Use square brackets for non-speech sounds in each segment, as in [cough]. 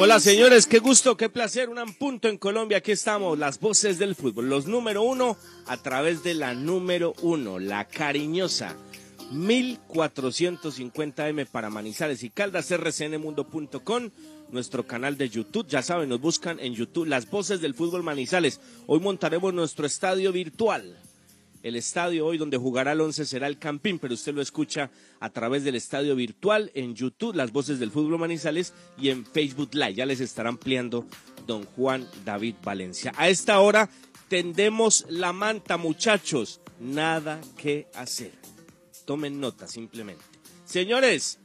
Hola señores, qué gusto, qué placer, un punto en Colombia, aquí estamos, las voces del fútbol, los número uno a través de la número uno, la cariñosa, 1450M para Manizales y Caldas, rcnmundo.com, nuestro canal de YouTube, ya saben, nos buscan en YouTube, las voces del fútbol Manizales, hoy montaremos nuestro estadio virtual, el estadio hoy donde jugará el 11 será el Campín, pero usted lo escucha a través del estadio virtual en YouTube, las voces del fútbol Manizales y en Facebook Live. Ya les estará ampliando don Juan David Valencia. A esta hora tendemos la manta, muchachos. Nada que hacer. Tomen nota simplemente. Señores,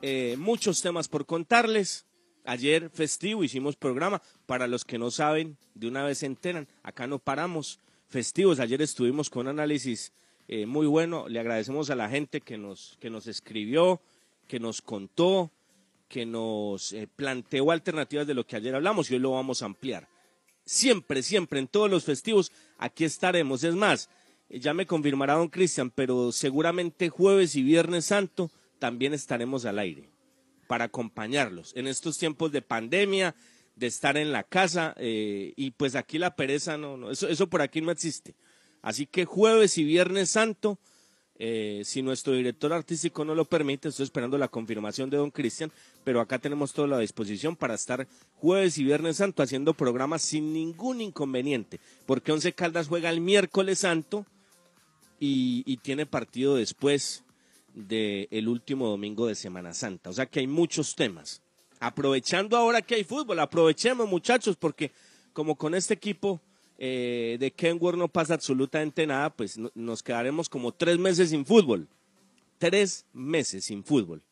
eh, muchos temas por contarles. Ayer festivo hicimos programa. Para los que no saben, de una vez se enteran, acá no paramos festivos. Ayer estuvimos con un análisis eh, muy bueno. Le agradecemos a la gente que nos, que nos escribió, que nos contó, que nos eh, planteó alternativas de lo que ayer hablamos y hoy lo vamos a ampliar. Siempre, siempre, en todos los festivos, aquí estaremos. Es más, eh, ya me confirmará don Cristian, pero seguramente jueves y viernes santo también estaremos al aire para acompañarlos en estos tiempos de pandemia, de estar en la casa eh, y pues aquí la pereza no, no eso, eso por aquí no existe. Así que jueves y viernes santo, eh, si nuestro director artístico no lo permite, estoy esperando la confirmación de don Cristian, pero acá tenemos toda la disposición para estar jueves y viernes santo haciendo programas sin ningún inconveniente, porque Once Caldas juega el miércoles santo y, y tiene partido después del último domingo de Semana Santa. O sea que hay muchos temas aprovechando ahora que hay fútbol, aprovechemos muchachos, porque como con este equipo eh, de Kenworth no pasa absolutamente nada, pues nos quedaremos como tres meses sin fútbol. Tres meses sin fútbol.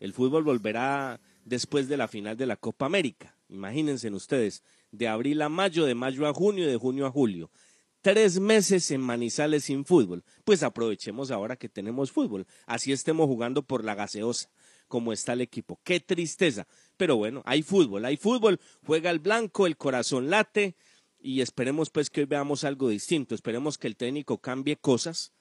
El fútbol volverá después de la final de la Copa América. Imagínense ustedes, de abril a mayo, de mayo a junio de junio a julio. Tres meses en Manizales sin fútbol. Pues aprovechemos ahora que tenemos fútbol. Así estemos jugando por la gaseosa, como está el equipo. Qué tristeza. Pero bueno, hay fútbol, hay fútbol, juega el blanco, el corazón late y esperemos pues que hoy veamos algo distinto, esperemos que el técnico cambie cosas,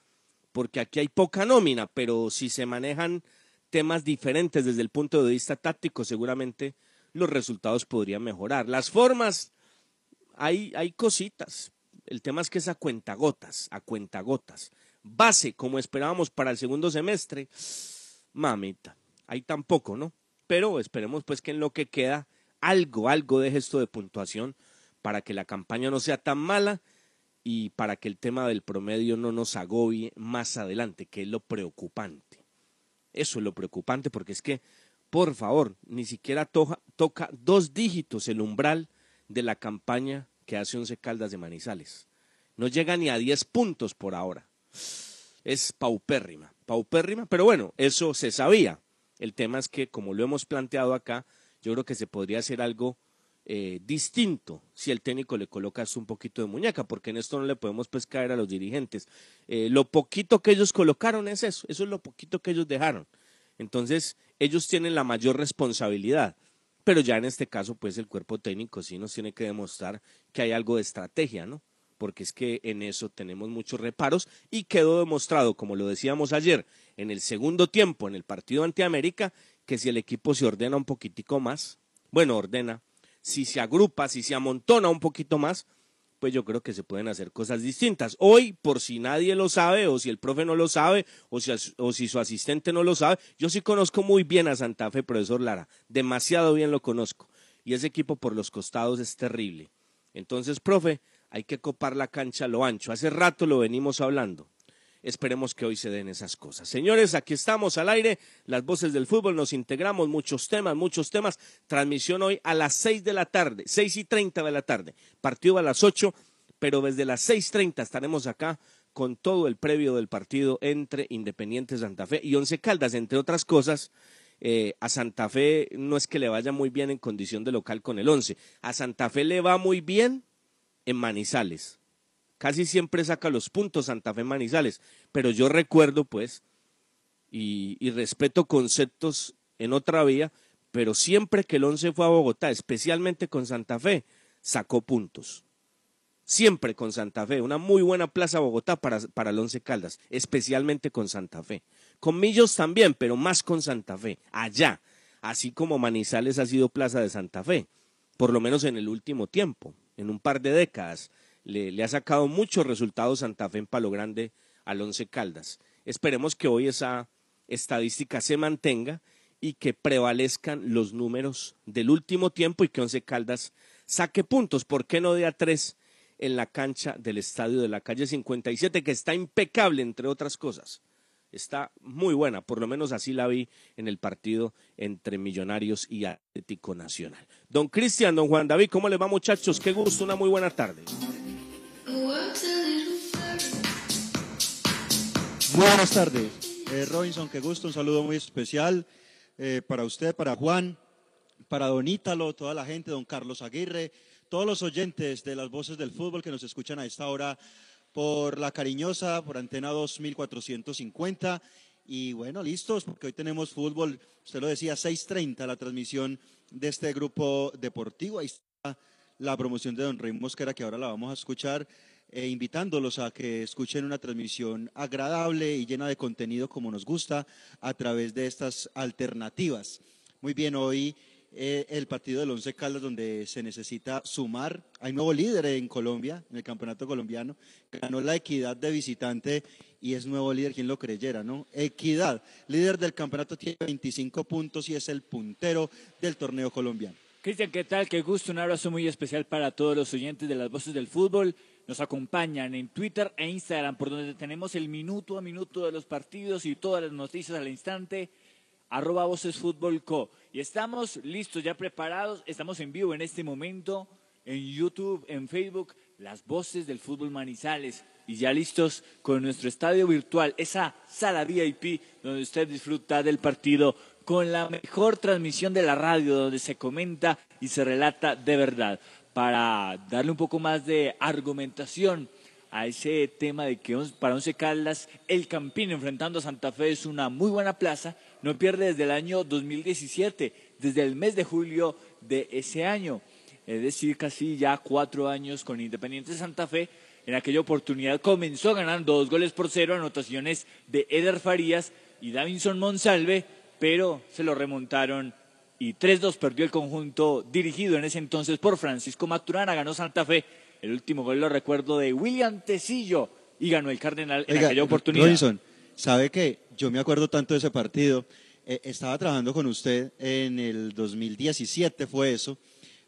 porque aquí hay poca nómina, pero si se manejan temas diferentes desde el punto de vista táctico, seguramente los resultados podrían mejorar. Las formas, hay, hay cositas. El tema es que es a cuentagotas, a cuentagotas. Base, como esperábamos para el segundo semestre, mamita, ahí tampoco, ¿no? pero esperemos pues que en lo que queda algo, algo de gesto de puntuación para que la campaña no sea tan mala y para que el tema del promedio no nos agobie más adelante, que es lo preocupante. Eso es lo preocupante porque es que, por favor, ni siquiera toca dos dígitos el umbral de la campaña que hace Once Caldas de Manizales. No llega ni a diez puntos por ahora. Es paupérrima, paupérrima, pero bueno, eso se sabía. El tema es que, como lo hemos planteado acá, yo creo que se podría hacer algo eh, distinto si el técnico le coloca un poquito de muñeca, porque en esto no le podemos caer a los dirigentes. Eh, lo poquito que ellos colocaron es eso, eso es lo poquito que ellos dejaron. Entonces, ellos tienen la mayor responsabilidad, pero ya en este caso, pues el cuerpo técnico sí nos tiene que demostrar que hay algo de estrategia, ¿no? Porque es que en eso tenemos muchos reparos y quedó demostrado, como lo decíamos ayer, en el segundo tiempo, en el partido ante América, que si el equipo se ordena un poquitico más, bueno, ordena, si se agrupa, si se amontona un poquito más, pues yo creo que se pueden hacer cosas distintas. Hoy, por si nadie lo sabe, o si el profe no lo sabe, o si, o si su asistente no lo sabe, yo sí conozco muy bien a Santa Fe, profesor Lara, demasiado bien lo conozco. Y ese equipo por los costados es terrible. Entonces, profe, hay que copar la cancha a lo ancho. Hace rato lo venimos hablando. Esperemos que hoy se den esas cosas. Señores, aquí estamos al aire, las voces del fútbol, nos integramos, muchos temas, muchos temas. Transmisión hoy a las seis de la tarde, seis y treinta de la tarde. Partido a las ocho, pero desde las seis treinta estaremos acá con todo el previo del partido entre Independiente Santa Fe y Once Caldas, entre otras cosas. Eh, a Santa Fe no es que le vaya muy bien en condición de local con el once. A Santa Fe le va muy bien en Manizales casi siempre saca los puntos Santa Fe Manizales, pero yo recuerdo pues y, respeto conceptos en otra vía, pero siempre que el once fue a Bogotá, especialmente con Santa Fe, sacó puntos. Siempre con Santa Fe, una muy buena plaza Bogotá para, para el Once Caldas, especialmente con Santa Fe. Con Millos también, pero más con Santa Fe, allá. así como Manizales ha sido Plaza de Santa Fe, por lo menos en el último tiempo, en un par de décadas. Le, ha sacado muchos resultados Santa Fe en Palo Grande al Once Caldas. Esperemos que hoy esa estadística se mantenga y que prevalezcan los números del último tiempo y que Once Caldas saque puntos, ¿por qué no de a tres en la cancha del estadio de la calle 57, que está impecable, entre otras cosas? Está muy buena, por lo menos así la vi en el partido entre Millonarios y Atlético Nacional. Don Cristian, don Juan David, ¿cómo les va muchachos? Qué gusto, una muy buena tarde. buenas tardes. Eh, Robinson, qué gusto, un saludo muy especial eh, para usted, para Juan, para Don Ítalo, toda la gente, don Carlos Aguirre, todos los oyentes de las voces del fútbol que nos escuchan a esta hora por la cariñosa, por antena 2450. Y bueno, listos, porque hoy tenemos fútbol, usted lo decía, 6.30, la transmisión de este grupo deportivo. Ahí está la promoción de don Rey Mosquera, que ahora la vamos a escuchar, e invitándolos a que escuchen una transmisión agradable y llena de contenido como nos gusta a través de estas alternativas. Muy bien, hoy eh, el partido del Once Caldas donde se necesita sumar. Hay nuevo líder en Colombia, en el campeonato colombiano. Ganó la equidad de visitante y es nuevo líder, quien lo creyera, ¿no? Equidad, líder del campeonato, tiene 25 puntos y es el puntero del torneo colombiano. Cristian, ¿qué tal? Qué gusto, un abrazo muy especial para todos los oyentes de las voces del fútbol. Nos acompañan en Twitter e Instagram, por donde tenemos el minuto a minuto de los partidos y todas las noticias al instante arroba Voces Fútbol Co. Y estamos listos, ya preparados, estamos en vivo en este momento, en YouTube, en Facebook, las voces del fútbol Manizales. Y ya listos con nuestro estadio virtual, esa sala VIP donde usted disfruta del partido con la mejor transmisión de la radio, donde se comenta y se relata de verdad. Para darle un poco más de argumentación a ese tema de que para Once Caldas el Campín enfrentando a Santa Fe es una muy buena plaza, no pierde desde el año 2017, desde el mes de julio de ese año, es decir, casi ya cuatro años con Independiente Santa Fe. En aquella oportunidad comenzó ganando dos goles por cero, anotaciones de Eder Farías y Davinson Monsalve, pero se lo remontaron y 3-2 perdió el conjunto dirigido en ese entonces por Francisco Maturana, ganó Santa Fe. El último gol lo recuerdo de William Tecillo y ganó el Cardenal en aquella oportunidad. ¿Sabe que Yo me acuerdo tanto de ese partido. Eh, estaba trabajando con usted en el 2017, fue eso.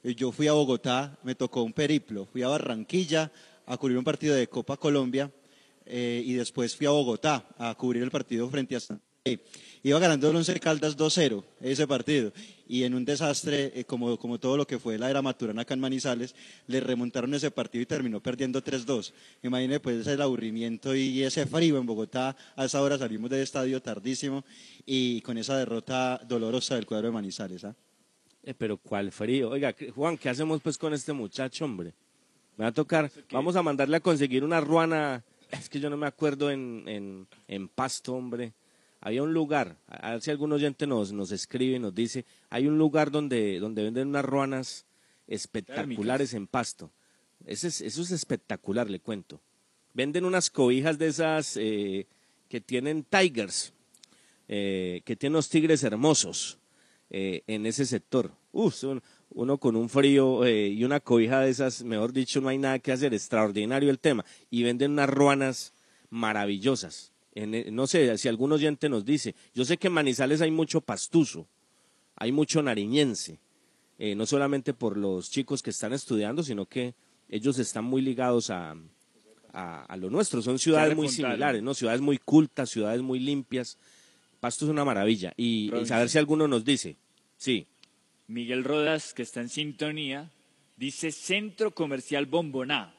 Eh, yo fui a Bogotá, me tocó un periplo. Fui a Barranquilla a cubrir un partido de Copa Colombia eh, y después fui a Bogotá a cubrir el partido frente a Iba ganando el Once Caldas 2-0 ese partido y en un desastre, eh, como, como todo lo que fue la era Maturana acá en Manizales, le remontaron ese partido y terminó perdiendo 3-2. Imagine pues el aburrimiento y ese frío en Bogotá. A esa hora salimos del estadio tardísimo y con esa derrota dolorosa del cuadro de Manizales. ¿ah? Eh, pero ¿cuál frío? Oiga, Juan, ¿qué hacemos pues con este muchacho, hombre? Me va a tocar, vamos a mandarle a conseguir una ruana, es que yo no me acuerdo en, en, en Pasto, hombre había un lugar, a ver si algún oyente nos, nos escribe y nos dice, hay un lugar donde, donde venden unas ruanas espectaculares en pasto. Eso es, eso es espectacular, le cuento. Venden unas cobijas de esas eh, que tienen tigers, eh, que tienen los tigres hermosos eh, en ese sector. Uf, uno con un frío y una cobija de esas, mejor dicho, no hay nada que hacer, extraordinario el tema. Y venden unas ruanas maravillosas. E, no sé si algún oyente nos dice, yo sé que en Manizales hay mucho pastuso, hay mucho nariñense, eh, no solamente por los chicos que están estudiando, sino que ellos están muy ligados a, a, lo nuestro, son ciudades muy similares, ¿no? ciudades muy cultas, ciudades muy limpias. Pasto es una maravilla. Y, saber si alguno nos dice, sí. Miguel Rodas, que está en sintonía, dice Centro Comercial Bomboná.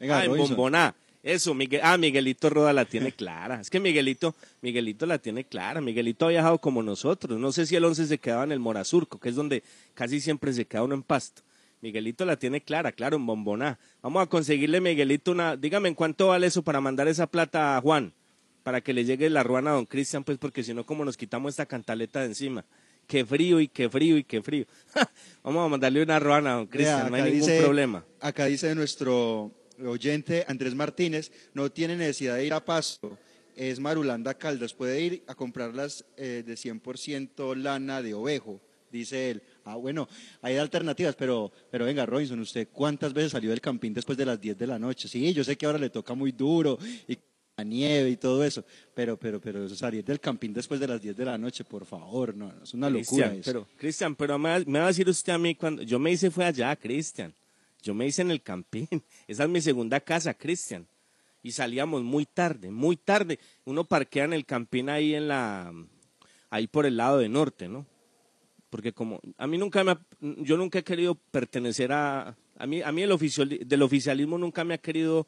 Venga, ah, en Bomboná. Eso, Miguel, ah, Miguelito Roda la tiene clara. Es que Miguelito, Miguelito la tiene clara. Miguelito ha viajado como nosotros. No sé si el 11 se quedaba en el Morazurco, que es donde casi siempre se queda uno en pasto. Miguelito la tiene clara, claro, en Bomboná. Vamos a conseguirle, Miguelito, una. Dígame en cuánto vale eso para mandar esa plata a Juan, para que le llegue la ruana a don Cristian, pues porque si no, como nos quitamos esta cantaleta de encima. Qué frío y qué frío y qué frío. [laughs] Vamos a mandarle una ruana a don Cristian, no hay ningún problema. Acá dice nuestro oyente Andrés Martínez, no tiene necesidad de ir a Pasto, es Marulanda Caldas, puede ir a comprarlas eh, de 100% lana de ovejo. dice él. Ah, bueno, hay alternativas, pero, pero venga, Robinson, ¿usted cuántas veces salió del campín después de las 10 de la noche? Sí, yo sé que ahora le toca muy duro y la nieve y todo eso, pero, pero, pero salir del campín después de las 10 de la noche, por favor, no, es una locura Cristian, pero, Cristian, pero me, me va a decir usted a mí cuando, yo me hice fue allá, Cristian, yo me hice en el campín, [laughs] esa es mi segunda casa, Cristian, y salíamos muy tarde, muy tarde, uno parquea en el campín ahí en la, ahí por el lado de norte, ¿no? Porque como, a mí nunca me, ha- yo nunca he querido pertenecer a, a mí, a mí el oficial, del oficialismo nunca me ha querido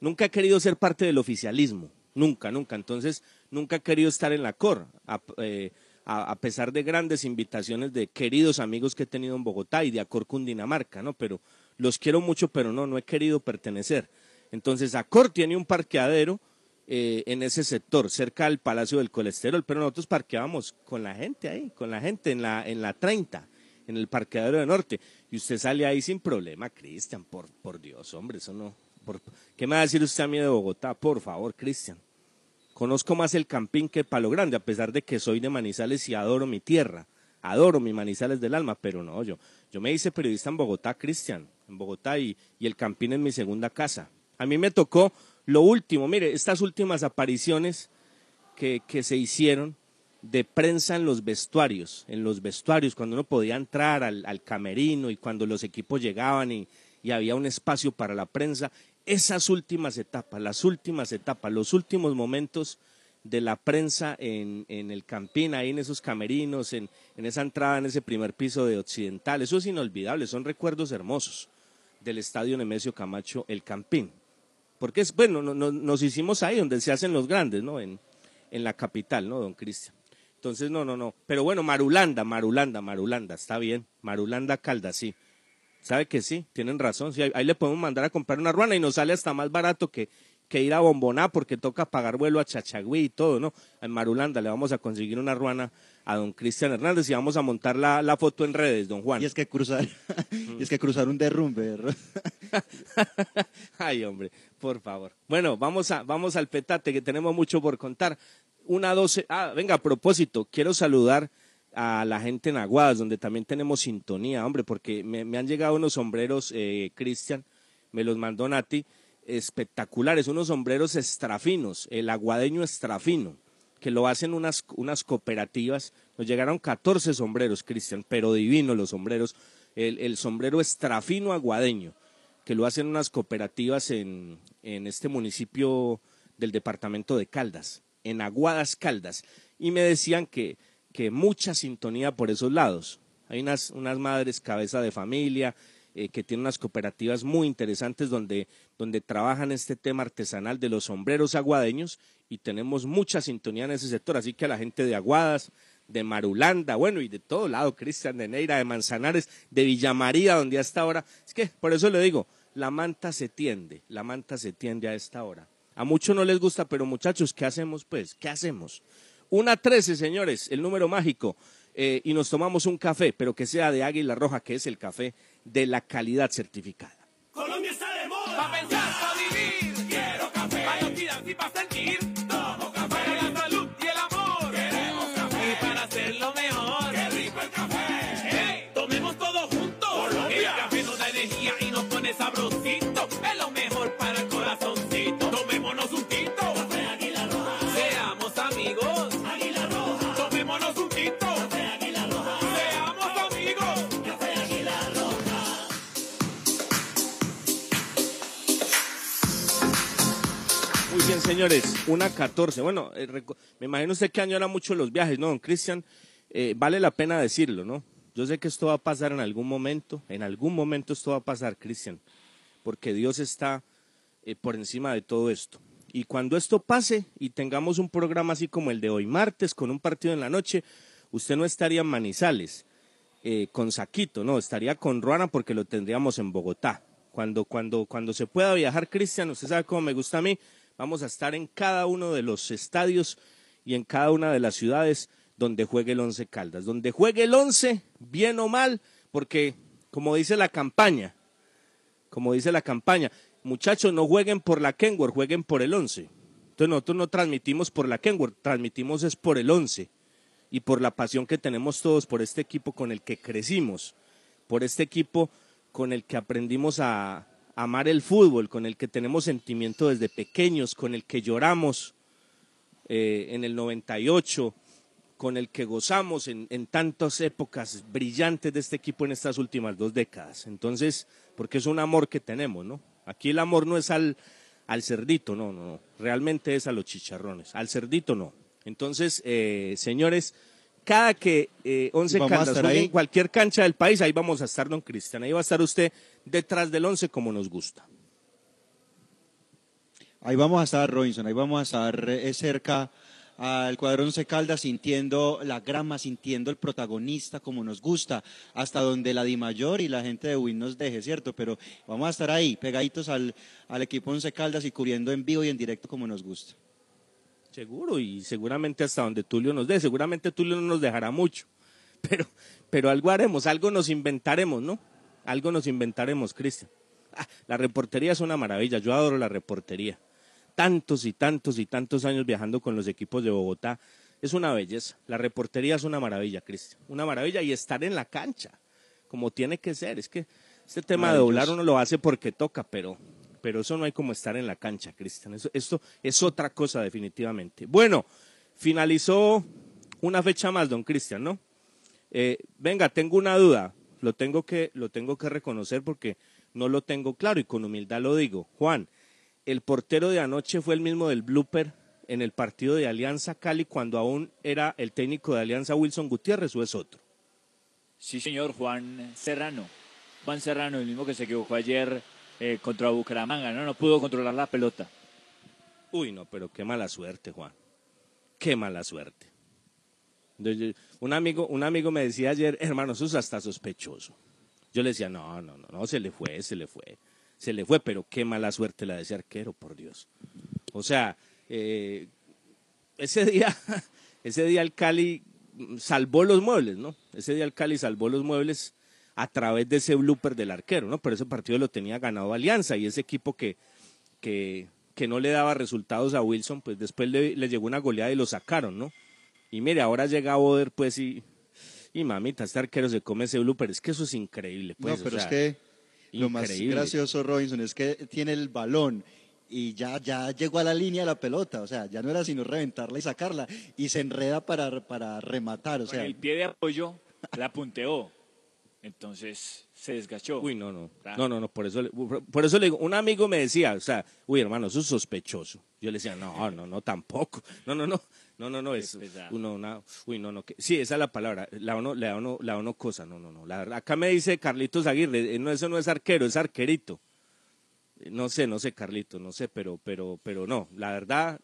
nunca he querido ser parte del oficialismo, nunca, nunca. Entonces, nunca he querido estar en la COR, a, eh, a- pesar de grandes invitaciones de queridos amigos que he tenido en Bogotá y de Acor Cundinamarca, ¿no? Pero los quiero mucho, pero no, no he querido pertenecer. Entonces, Acor tiene un parqueadero eh, en ese sector, cerca del Palacio del Colesterol, pero nosotros parqueábamos con la gente ahí, con la gente en la, en la 30, en el parqueadero de Norte. Y usted sale ahí sin problema, Cristian, por, por Dios, hombre, eso no. por- ¿Qué me va a decir usted a mí de Bogotá? Por favor, Cristian. Conozco más el Campín que Palo Grande, a pesar de que soy de Manizales y adoro mi tierra. Adoro mi Manizales del alma, pero no, yo, yo me hice periodista en Bogotá, Cristian, en Bogotá y, y el Campín es mi segunda casa. A mí me tocó lo último, mire, estas últimas apariciones que, que se hicieron de prensa en los vestuarios, en los vestuarios, cuando uno podía entrar al, camerino y cuando los equipos llegaban y, y había un espacio para la prensa, esas últimas etapas, las últimas etapas, los últimos momentos de la prensa en, en el Campín, ahí en esos camerinos, en, en esa entrada, en ese primer piso de Occidental, eso es inolvidable, son recuerdos hermosos del estadio Nemesio Camacho, el Campín. Porque es, bueno, no- no- nos hicimos ahí donde se hacen los grandes, ¿no? En, en la capital, ¿no, don Cristian? Entonces, no, no, no. Pero bueno, Marulanda, Marulanda, Marulanda, está bien. Marulanda Caldas, sí. ¿Sabe que sí? Tienen razón. Sí, ahí, ahí le podemos mandar a comprar una ruana y nos sale hasta más barato que, que ir a Bomboná porque toca pagar vuelo a Chachagüí y todo, ¿no? En Marulanda le vamos a conseguir una ruana a don Cristian Hernández y vamos a montar la, la foto en redes, don Juan. Y es que cruzar, [laughs] y es que cruzar un derrumbe. [laughs] Ay, hombre, por favor. Bueno, vamos, a, vamos al petate, que tenemos mucho por contar. Una, doce. Ah, venga, a propósito, quiero saludar a la gente en Aguadas, donde también tenemos sintonía, hombre, porque me, me han llegado unos sombreros, eh, Cristian, me los mandó Nati, espectaculares, unos sombreros estrafinos, el aguadeño estrafino, que lo hacen unas, unas cooperativas. Nos llegaron 14 sombreros, Cristian, pero divinos los sombreros. El, el sombrero estrafino aguadeño, que lo hacen unas cooperativas en, en este municipio del departamento de Caldas, en Aguadas Caldas. Y me decían que, que mucha sintonía por esos lados. Hay unas, unas madres cabeza de familia eh, que tienen unas cooperativas muy interesantes donde, donde trabajan este tema artesanal de los sombreros aguadeños y tenemos mucha sintonía en ese sector. Así que a la gente de Aguadas, de Marulanda, bueno, y de todo lado, Cristian de Neira, de Manzanares, de Villamaría, donde a esta hora, es que por eso le digo, la manta se tiende, la manta se tiende a esta hora. A muchos no les gusta, pero muchachos, ¿qué hacemos pues? ¿Qué hacemos? Una trece, señores, el número mágico, eh, y nos tomamos un café, pero que sea de Águila Roja, que es el café de la calidad certificada. Señores, una 14. Bueno, eh, me imagino usted que añora mucho los viajes, ¿no, don Cristian? Eh, vale la pena decirlo, ¿no? Yo sé que esto va a pasar en algún momento, en algún momento esto va a pasar, Cristian, porque Dios está eh, por encima de todo esto. Y cuando esto pase y tengamos un programa así como el de hoy martes, con un partido en la noche, usted no estaría en Manizales eh, con Saquito, no, estaría con Ruana porque lo tendríamos en Bogotá. Cuando, cuando, cuando se pueda viajar, Cristian, usted sabe cómo me gusta a mí, vamos a estar en cada uno de los estadios y en cada una de las ciudades donde juegue el Once Caldas. Donde juegue el Once, bien o mal, porque como dice la campaña, como dice la campaña, muchachos, no jueguen por la Kenworth, jueguen por el Once. Entonces nosotros no transmitimos por la Kenworth, transmitimos es por el Once. y por la pasión que tenemos todos por este equipo con el que crecimos, por este equipo con el que aprendimos a amar el fútbol, con el que tenemos sentimiento desde pequeños, con el que lloramos eh, en el 98, con el que gozamos en, en tantas épocas brillantes de este equipo en estas últimas dos décadas. Entonces, porque es un amor que tenemos, ¿no? Aquí el amor no es al, al cerdito, no, no, no, realmente es a los chicharrones, al cerdito no. Entonces, eh, señores, cada que eh, Once Caldas juegue en cualquier cancha del país, ahí vamos a estar, don Cristian, ahí va a estar usted detrás del Once como nos gusta. Ahí vamos a estar, Robinson, ahí vamos a estar eh, cerca al cuadrón Once Caldas, sintiendo la grama, sintiendo el protagonista como nos gusta, hasta donde la Di Mayor y la gente de Win nos deje, ¿cierto? Pero vamos a estar ahí, pegaditos al, al equipo Once Caldas y cubriendo en vivo y en directo como nos gusta. Seguro, y seguramente hasta donde Tulio nos dé, seguramente Tulio no nos dejará mucho, [laughs] pero, pero algo haremos, algo nos inventaremos, ¿no? Algo nos inventaremos, Cristian. Ah, la reportería es una maravilla, yo adoro la reportería. Tantos y tantos y tantos años viajando con los equipos de Bogotá, es una belleza. La reportería es una maravilla, Cristian, una maravilla y estar en la cancha, como tiene que ser. Es que este tema de doblar uno lo hace porque toca, pero, pero eso no hay como estar en la cancha, Cristian. Eso- Esto es otra cosa definitivamente. Bueno, finalizó una fecha más, don Cristian, ¿no? Eh, venga, tengo una duda, lo tengo, que, lo tengo que reconocer porque no lo tengo claro y con humildad lo digo. Juan, ¿el portero de anoche fue el mismo del blooper en el partido de Alianza Cali cuando aún era el técnico de Alianza Wilson Gutiérrez o es otro? Sí, señor, Juan Serrano. Juan Serrano, el mismo que se equivocó ayer eh, contra Bucaramanga, ¿no? No pudo controlar la pelota. Uy, no, pero qué mala suerte, Juan. Qué mala suerte. Un amigo, un amigo me decía ayer, hermano, eso es hasta sospechoso. Yo le decía, no, no, no, no, se le fue, se le fue, se le fue, pero qué mala suerte la de ese arquero, por Dios. O sea, eh, ese día, [laughs] ese día el Cali salvó los muebles, ¿no? Ese día el Cali salvó los muebles a través de ese blooper del arquero, ¿no? Pero ese partido lo tenía ganado Alianza y ese equipo que, que, que no le daba resultados a Wilson, pues después le, le llegó una goleada y lo sacaron, ¿no? Y mire, ahora llega Boder, pues, y, y mamita, este arquero se come ese blooper, es que eso es increíble, pues. no, pero o es que lo más gracioso, Robinson, es que tiene el balón y ya, ya llegó a la línea de la pelota, o sea, ya no era sino reventarla y sacarla, y se enreda para, para rematar, o Con sea, el pie de apoyo la punteó. Entonces se desgachó. Uy, no, no. No, no, no, por eso, le- por eso le digo, un amigo me decía, o sea, uy, hermano, eso es sospechoso. Yo le decía, no, no, no, tampoco. No, no, no, no, no, no, es uno, una, uy, no, no, que, sí, esa es la palabra, la uno, la uno, la uno cosa, no, no, no. La verdad, acá me dice Carlitos Aguirre, eh, no, eso no es arquero, es arquerito. Eh, No sé, no sé, Carlito, no sé, pero, pero, pero no, la verdad,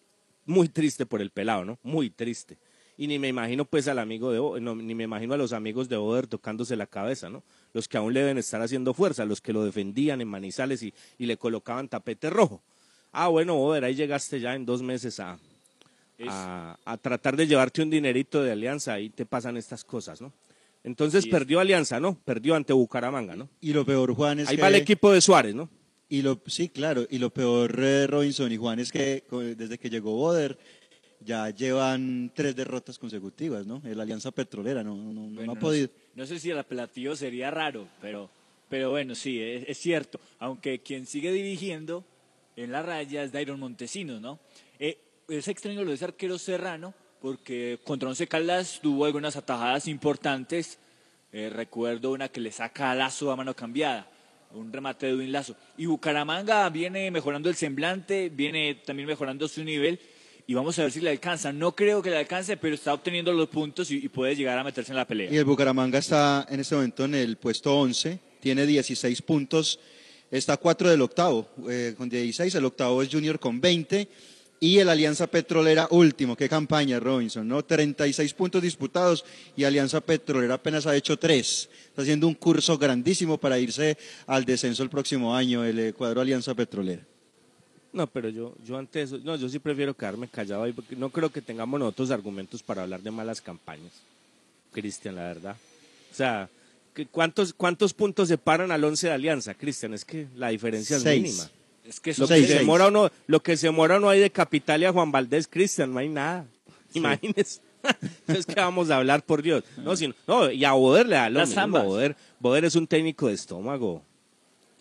muy triste por el pelado, ¿no? Muy triste. Y ni me imagino pues al amigo de no, ni me imagino a los amigos de Oder tocándose la cabeza, ¿no? Los que aún le deben estar haciendo fuerza, los que lo defendían en Manizales y, y le colocaban tapete rojo. Ah, bueno, Oder, ahí llegaste ya en dos meses a, a, a tratar de llevarte un dinerito de Alianza, ahí te pasan estas cosas, ¿no? Entonces Sí, perdió Alianza, ¿no? Perdió ante Bucaramanga, ¿no? y lo peor, Juan, es Ahí que... va el equipo de Suárez, ¿no? Y lo, sí, claro, y lo peor, eh, Robinson y Juan, es que desde que llegó Boder ya llevan tres derrotas consecutivas, ¿no? El Alianza Petrolera no, no, no- ha podido. sé- No sé si el apelativo sería raro, pero, pero bueno, sí, es, es cierto. Aunque quien sigue dirigiendo en la raya es Dairon Montesinos, ¿no? Eh, es extraño lo de ese arquero serrano, porque contra Once Caldas tuvo algunas atajadas importantes. Eh, recuerdo una que le saca a Lazo a mano cambiada, un remate de Edwin Lazo. Y Bucaramanga viene mejorando el semblante, viene también mejorando su nivel. Y vamos a ver si le alcanza. No creo que le alcance, pero está obteniendo los puntos y, puede llegar a meterse en la pelea. Y el Bucaramanga está en este momento en el puesto 11, tiene 16 puntos, está a 4 del octavo, eh, con 16, el octavo es Junior con 20 y el Alianza Petrolera último, qué campaña Robinson, ¿no? 36 puntos disputados y Alianza Petrolera apenas ha hecho 3, está haciendo un curso grandísimo para irse al descenso el próximo año, el cuadro Alianza Petrolera. No, pero yo, yo ante eso, no, yo sí prefiero quedarme callado ahí porque no creo que tengamos nosotros argumentos para hablar de malas campañas, Cristian, la verdad. O sea, ¿cuántos, ¿cuántos puntos separan al 11 de Alianza, Cristian? Es que la diferencia es mínima. Es que Lo que, Seis, se demora uno, lo que se demora uno ahí de Capital y a Juan Valdés, Cristian, no hay nada. Imagínese. [laughs] Entonces, ¿qué vamos a hablar, por Dios? No, sino, no y a Boder le da lo Las mismo. ambas. Boder, Boder es un técnico de estómago.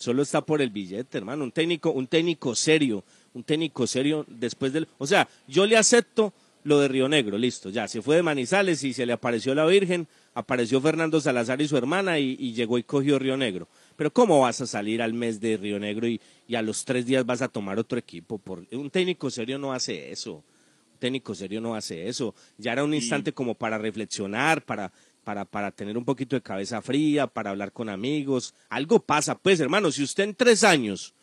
Solo está por el billete, hermano. Un técnico, un técnico serio. Un técnico serio después del... O sea, yo le acepto lo de Río Negro, listo. Ya, se fue de Manizales y se le apareció la Virgen, apareció Fernando Salazar y su hermana y, y llegó y cogió Río Negro. Pero ¿cómo vas a salir al mes de Río Negro y, y a los tres días vas a tomar otro equipo? Por, un técnico serio no hace eso. Un técnico serio no hace eso. Ya era un instante como para reflexionar, para, para, para tener un poquito de cabeza fría, para hablar con amigos. Algo pasa, pues, hermano, si usted en tres años,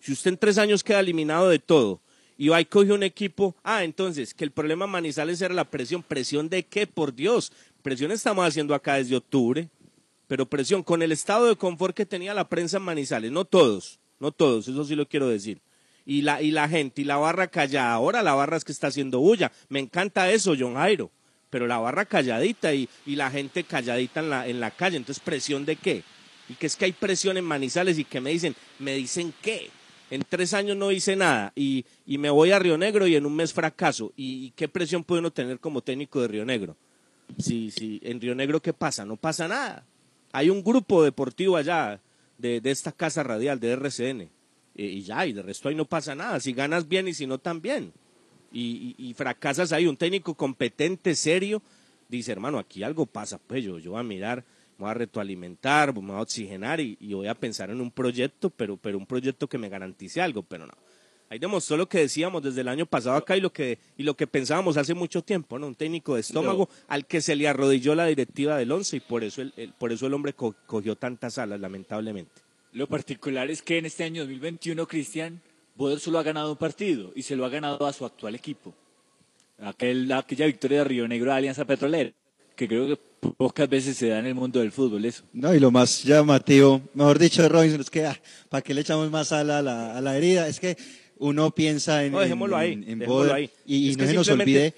si usted en tres años queda eliminado de todo y va y coge un equipo, ah, entonces, que el problema Manizales era la presión. ¿Presión de qué? Por Dios. Presión estamos haciendo acá desde octubre, pero presión con el estado de confort que tenía la prensa en Manizales. No todos, no todos, eso sí lo quiero decir. Y la, y la gente y la barra callada. Ahora la barra es que está haciendo bulla. Me encanta eso, John Jairo. Pero la barra calladita y, y la gente calladita en la, en la calle. Entonces, ¿presión de qué? Y que es que hay presión en Manizales y que me dicen, ¿me dicen qué? En tres años no hice nada y, y me voy a Río Negro y en un mes fracaso. ¿Y, y qué presión puede uno tener como técnico de Río Negro? Si, si en Río Negro, ¿qué pasa? No pasa nada. Hay un grupo deportivo allá de, de esta casa radial, de RCN. eh, y ya, y de resto ahí no pasa nada. Si ganas bien y si no también. Y, y, y fracasas ahí, un técnico competente, serio, dice, hermano, aquí algo pasa. Pues yo, yo voy a mirar, me voy a retroalimentar, me voy a oxigenar y, y voy a pensar en un proyecto, pero, pero un proyecto que me garantice algo, pero no. Ahí demostró lo que decíamos desde el año pasado acá y lo que, y lo que pensábamos hace mucho tiempo, ¿no? Un técnico de estómago al que se le arrodilló la directiva del once y por eso el, el- por eso el hombre co- cogió tantas alas, lamentablemente. Lo particular es que en este año 2021, Cristian, Boder solo ha ganado un partido y se lo ha ganado a su actual equipo. Aquel, aquella victoria de Río Negro de Alianza Petrolera, que creo que pocas veces se da en el mundo del fútbol eso. No, y lo más llamativo, mejor dicho, de Robinson, es que, ah, ¿para qué le echamos más sal a la, a la herida? Es que uno piensa en, No, dejémoslo en- ahí, en- en dejémoslo Boder, ahí. y, y Es no se nos olvide,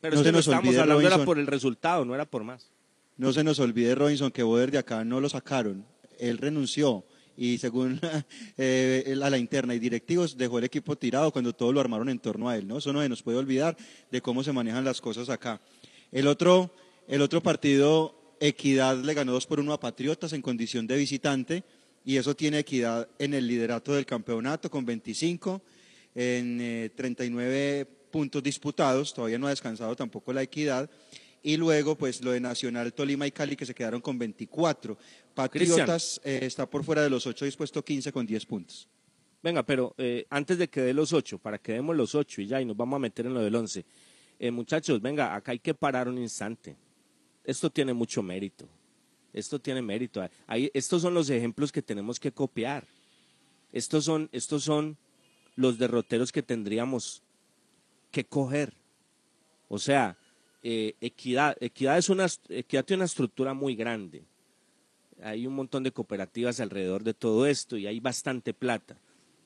Pero no es que se no nos estábamos olvide, hablando era por el resultado, no era por más. no se nos olvide, Robinson, que Boder de acá no lo sacaron, él renunció y según [laughs] eh, él a la interna y directivos dejó el equipo tirado cuando todos lo armaron en torno a él, ¿no? Eso no se nos puede olvidar de cómo se manejan las cosas acá. El otro, el otro partido, Equidad le ganó 2 por 1 a Patriotas en condición de visitante y eso tiene Equidad en el liderato del campeonato con 25 en eh, 39 puntos disputados, todavía no ha descansado tampoco la Equidad. Y luego, pues lo de Nacional, Tolima y Cali que se quedaron con 24. Patriotas eh, está por fuera de los 8, dispuesto 15 con 10 puntos. Venga, pero eh, antes de que dé los ocho, para que demos los ocho y ya, y nos vamos a meter en lo del once. Eh, muchachos, venga, acá hay que parar un instante. Esto tiene mucho mérito. Esto tiene mérito. Ahí, estos son los ejemplos que tenemos que copiar. Estos son, estos son los derroteros que tendríamos que coger. O sea, eh, equidad, equidad, es una, equidad tiene una estructura muy grande. Hay un montón de cooperativas alrededor de todo esto y hay bastante plata.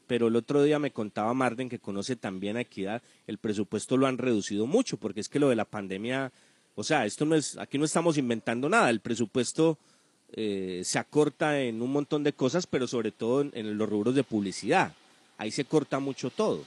Pero el otro día me contaba Marden, que conoce también a Equidad, el presupuesto lo han reducido mucho, porque es que lo de la pandemia, o sea, esto no es, aquí no estamos inventando nada, el presupuesto eh, se acorta en un montón de cosas, pero sobre todo en, en los rubros de publicidad. Ahí se corta mucho todo.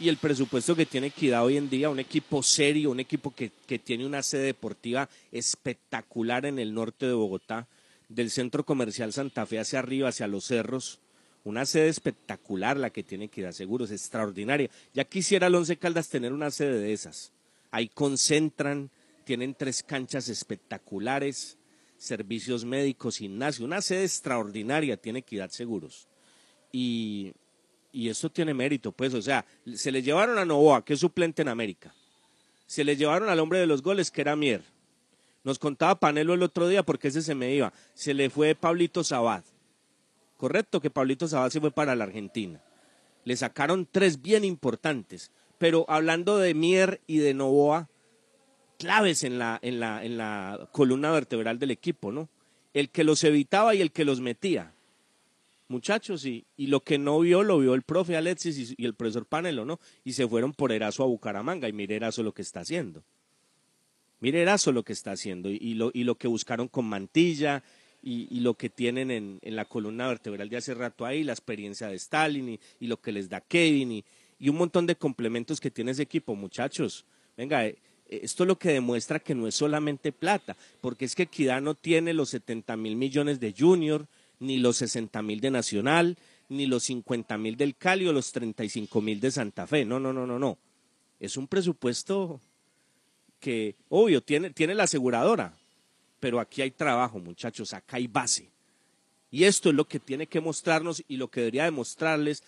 Y el presupuesto que tiene Equidad hoy en día, un equipo serio, un equipo que, que tiene una sede deportiva espectacular en el norte de Bogotá, del centro comercial Santa Fe hacia arriba, hacia los cerros, una sede espectacular la que tiene Equidad Seguros, extraordinaria. Ya quisiera el Once Caldas tener una sede de esas. Ahí concentran, tienen tres canchas espectaculares, servicios médicos, gimnasio, una sede extraordinaria tiene Equidad Seguros. Y, y esto tiene mérito, pues, o sea, se le llevaron a Novoa, que es suplente en América. Se le llevaron al hombre de los goles, que era Mier. Nos contaba Panelo el otro día porque ese se me iba. Se le fue Pablito Sabad. Correcto que Pablito Sabad se fue para la Argentina. Le sacaron tres bien importantes. Pero hablando de Mier y de Novoa, claves en la, en la, en la columna vertebral del equipo, ¿no? El que los evitaba y el que los metía. Muchachos, y, y lo que no vio, lo vio el profe Alexis y, el profesor Panelo, ¿no? Y se fueron por Erazo a Bucaramanga y mire Erazo lo que está haciendo. Mire Erazo lo que está haciendo y, lo, y lo que buscaron con Mantilla y, y lo que tienen en, en la columna vertebral de hace rato ahí, la experiencia de Stalin y, y lo que les da Kevin y, y un montón de complementos que tiene ese equipo, muchachos. Venga, eh, eh, esto es lo que demuestra que no es solamente plata, porque es que Equidad no tiene los 70 mil millones de Junior, ni los 60 mil de Nacional, ni los 50 mil del Cali o los 35 mil de Santa Fe. No, no, no, no, no. Es un presupuesto que, obvio, tiene, tiene la aseguradora, pero aquí hay trabajo, muchachos, acá hay base. Y esto es lo que tiene que mostrarnos y lo que debería demostrarles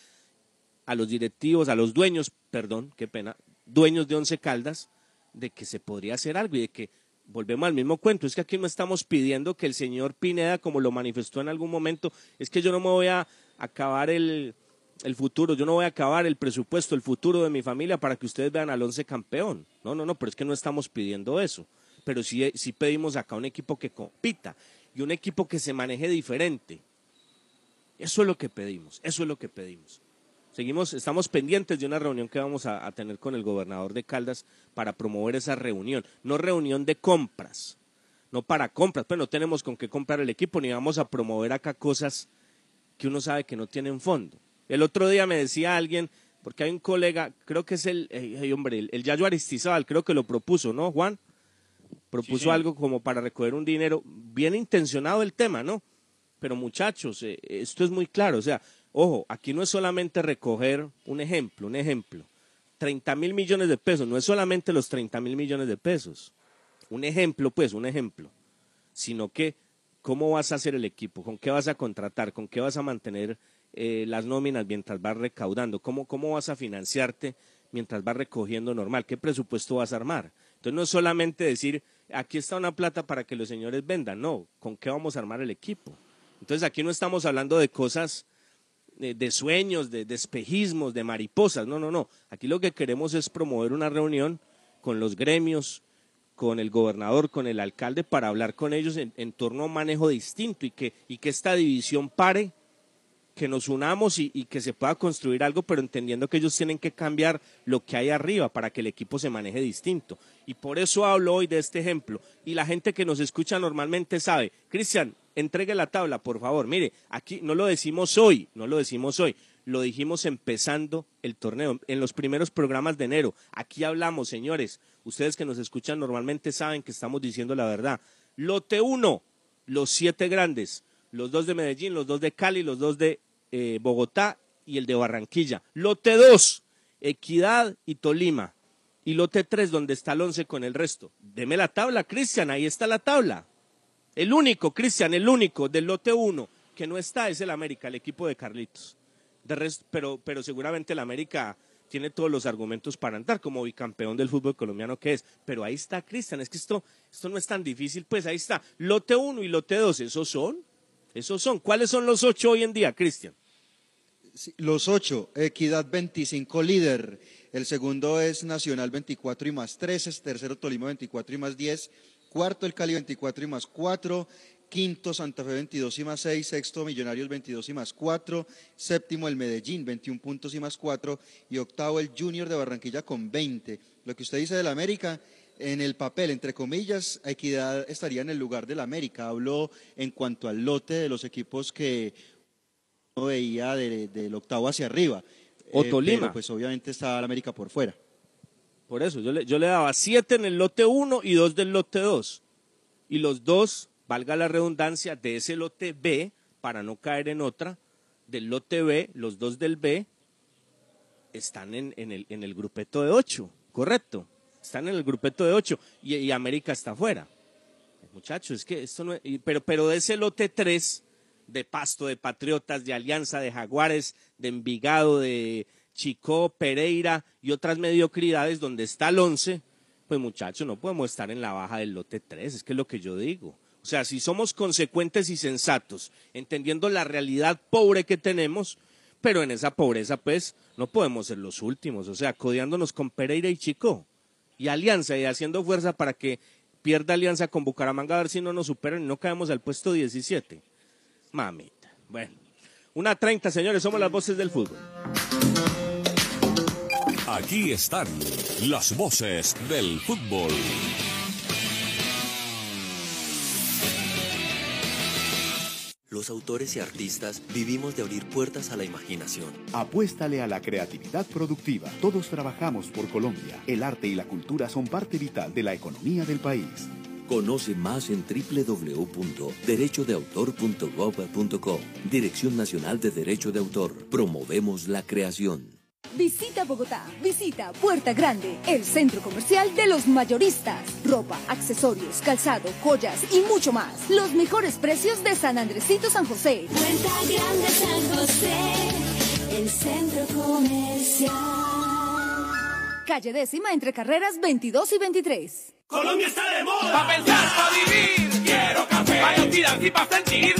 a los directivos, a los dueños, perdón, qué pena, dueños de Once Caldas, de que se podría hacer algo y de que volvemos al mismo cuento. Es que aquí no estamos pidiendo que el señor Pineda, como lo manifestó en algún momento, es que yo no me voy a acabar el, el futuro, yo no voy a acabar el presupuesto, el futuro de mi familia para que ustedes vean al once campeón. No, no, no, pero es que no estamos pidiendo eso. Pero sí, sí pedimos acá un equipo que compita y un equipo que se maneje diferente. Eso es lo que pedimos, eso es lo que pedimos. Seguimos, estamos pendientes de una reunión que vamos a, a, tener con el gobernador de Caldas para promover esa reunión. No reunión de compras, no para compras, pero no tenemos con qué comprar el equipo, ni vamos a promover acá cosas que uno sabe que no tienen fondo. El otro día me decía alguien, porque hay un colega, creo que es el, eh, hombre, el, el Yayo Aristizábal, creo que lo propuso, ¿no, Juan? Propuso sí. algo como para recoger un dinero, bien intencionado el tema, ¿no? Pero muchachos, eh, esto es muy claro, o sea, Ojo, aquí no es solamente recoger un ejemplo, un ejemplo. 30 mil millones de pesos, no es solamente los 30 mil millones de pesos. Un ejemplo, pues, un ejemplo. Sino que, ¿cómo vas a hacer el equipo? ¿Con qué vas a contratar? ¿Con qué vas a mantener eh, las nóminas mientras vas recaudando? ¿Cómo, ¿Cómo vas a financiarte mientras vas recogiendo normal? ¿Qué presupuesto vas a armar? Entonces, no es solamente decir, aquí está una plata para que los señores vendan. No, ¿con qué vamos a armar el equipo? Entonces, aquí no estamos hablando de cosas de sueños, de, de, espejismos, de mariposas. No, no, no. Aquí lo que queremos es promover una reunión con los gremios, con el gobernador, con el alcalde, para hablar con ellos en, en torno a un manejo distinto y que, y que esta división pare, que nos unamos y, que se pueda construir algo, pero entendiendo que ellos tienen que cambiar lo que hay arriba para que el equipo se maneje distinto. Y por eso hablo hoy de este ejemplo. Y la gente que nos escucha normalmente sabe, Cristian, entregue la tabla, por favor. Mire, aquí no lo decimos hoy, no lo decimos hoy, lo dijimos empezando el torneo, en los primeros programas de enero. Aquí hablamos, señores, ustedes que nos escuchan normalmente saben que estamos diciendo la verdad. Lote 1, los siete grandes, los dos de Medellín, los dos de Cali, los dos de eh, Bogotá y el de Barranquilla. Lote 2, Equidad y Tolima. Y lote 3, donde está el 11 con el resto. Deme la tabla, Cristian, ahí está la tabla. El único, Cristian, el único del lote 1 que no está es el América, el equipo de Carlitos. De pero, pero seguramente el América tiene todos los argumentos para entrar como bicampeón del fútbol colombiano que es. Pero ahí está, Cristian, es que esto, esto no es tan difícil, pues ahí está. Lote 1 y lote 2, esos son. Esos son. ¿Cuáles son los ocho hoy en día, Cristian? Los ocho, Equidad 25 líder, el segundo es Nacional 24 y más 13, tercero Tolima 24 y más 10, cuarto el Cali 24 y más 4, quinto Santa Fe 22 y más 6, sexto Millonarios 22 y más 4, séptimo el Medellín 21 puntos y más 4 y octavo el Junior de Barranquilla con 20. Lo que usted dice del América, en el papel, entre comillas, Equidad estaría en el lugar del América. Habló en cuanto al lote de los equipos que uno veía de, del octavo hacia arriba. O Tolima. Eh, pero, pues obviamente estaba el América por fuera. Por eso, yo le, yo le daba siete en el lote 1 y dos del lote 2. Y los dos, valga la redundancia, de ese lote B, para no caer en otra, del lote B, los dos del B, están en, en, el, en el grupeto de 8, correcto. Están en el grupeto de 8 y, y América está afuera. Muchachos, es que esto no es, pero, pero de ese lote 3, de Pasto, de Patriotas, de Alianza, de Jaguares, de Envigado, de Chicó, Pereira y otras mediocridades donde está el 11, pues muchachos, no podemos estar en la baja del lote 3, es que es lo que yo digo. O sea, si somos consecuentes y sensatos, entendiendo la realidad pobre que tenemos, pero en esa pobreza, pues, no podemos ser los últimos, o sea, codeándonos con Pereira y Chicó, y Alianza, y haciendo fuerza para que pierda Alianza con Bucaramanga, a ver si no nos superan y no caemos al puesto 17. Mamita. Bueno, una 30, señores, somos las voces del fútbol. Aquí están las voces del fútbol. Los autores y artistas vivimos de abrir puertas a la imaginación. Apuéstale a la creatividad productiva. Todos trabajamos por Colombia. El arte y la cultura son parte vital de la economía del país. Conoce más en www.derechodeautor.gov.co. Dirección Nacional de Derecho de Autor. Promovemos la creación. Visita Bogotá, visita Puerta Grande, el centro comercial de los mayoristas. Ropa, accesorios, calzado, joyas y mucho más. Los mejores precios de San Andresito San José. Puerta Grande San José, el centro comercial. Calle décima entre carreras 22 y 23. Colombia está de moda. Pa' pensar, pa' vivir. Quiero café. Pa' sentir.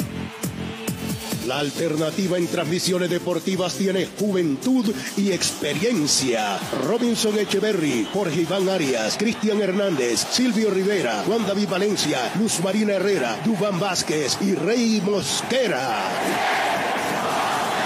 La alternativa en transmisiones deportivas tiene juventud y experiencia. Robinson Echeverry, Jorge Iván Arias, Cristian Hernández, Silvio Rivera, Juan David Valencia, Luz Marina Herrera, Dubán Vázquez y Rey Mosquera.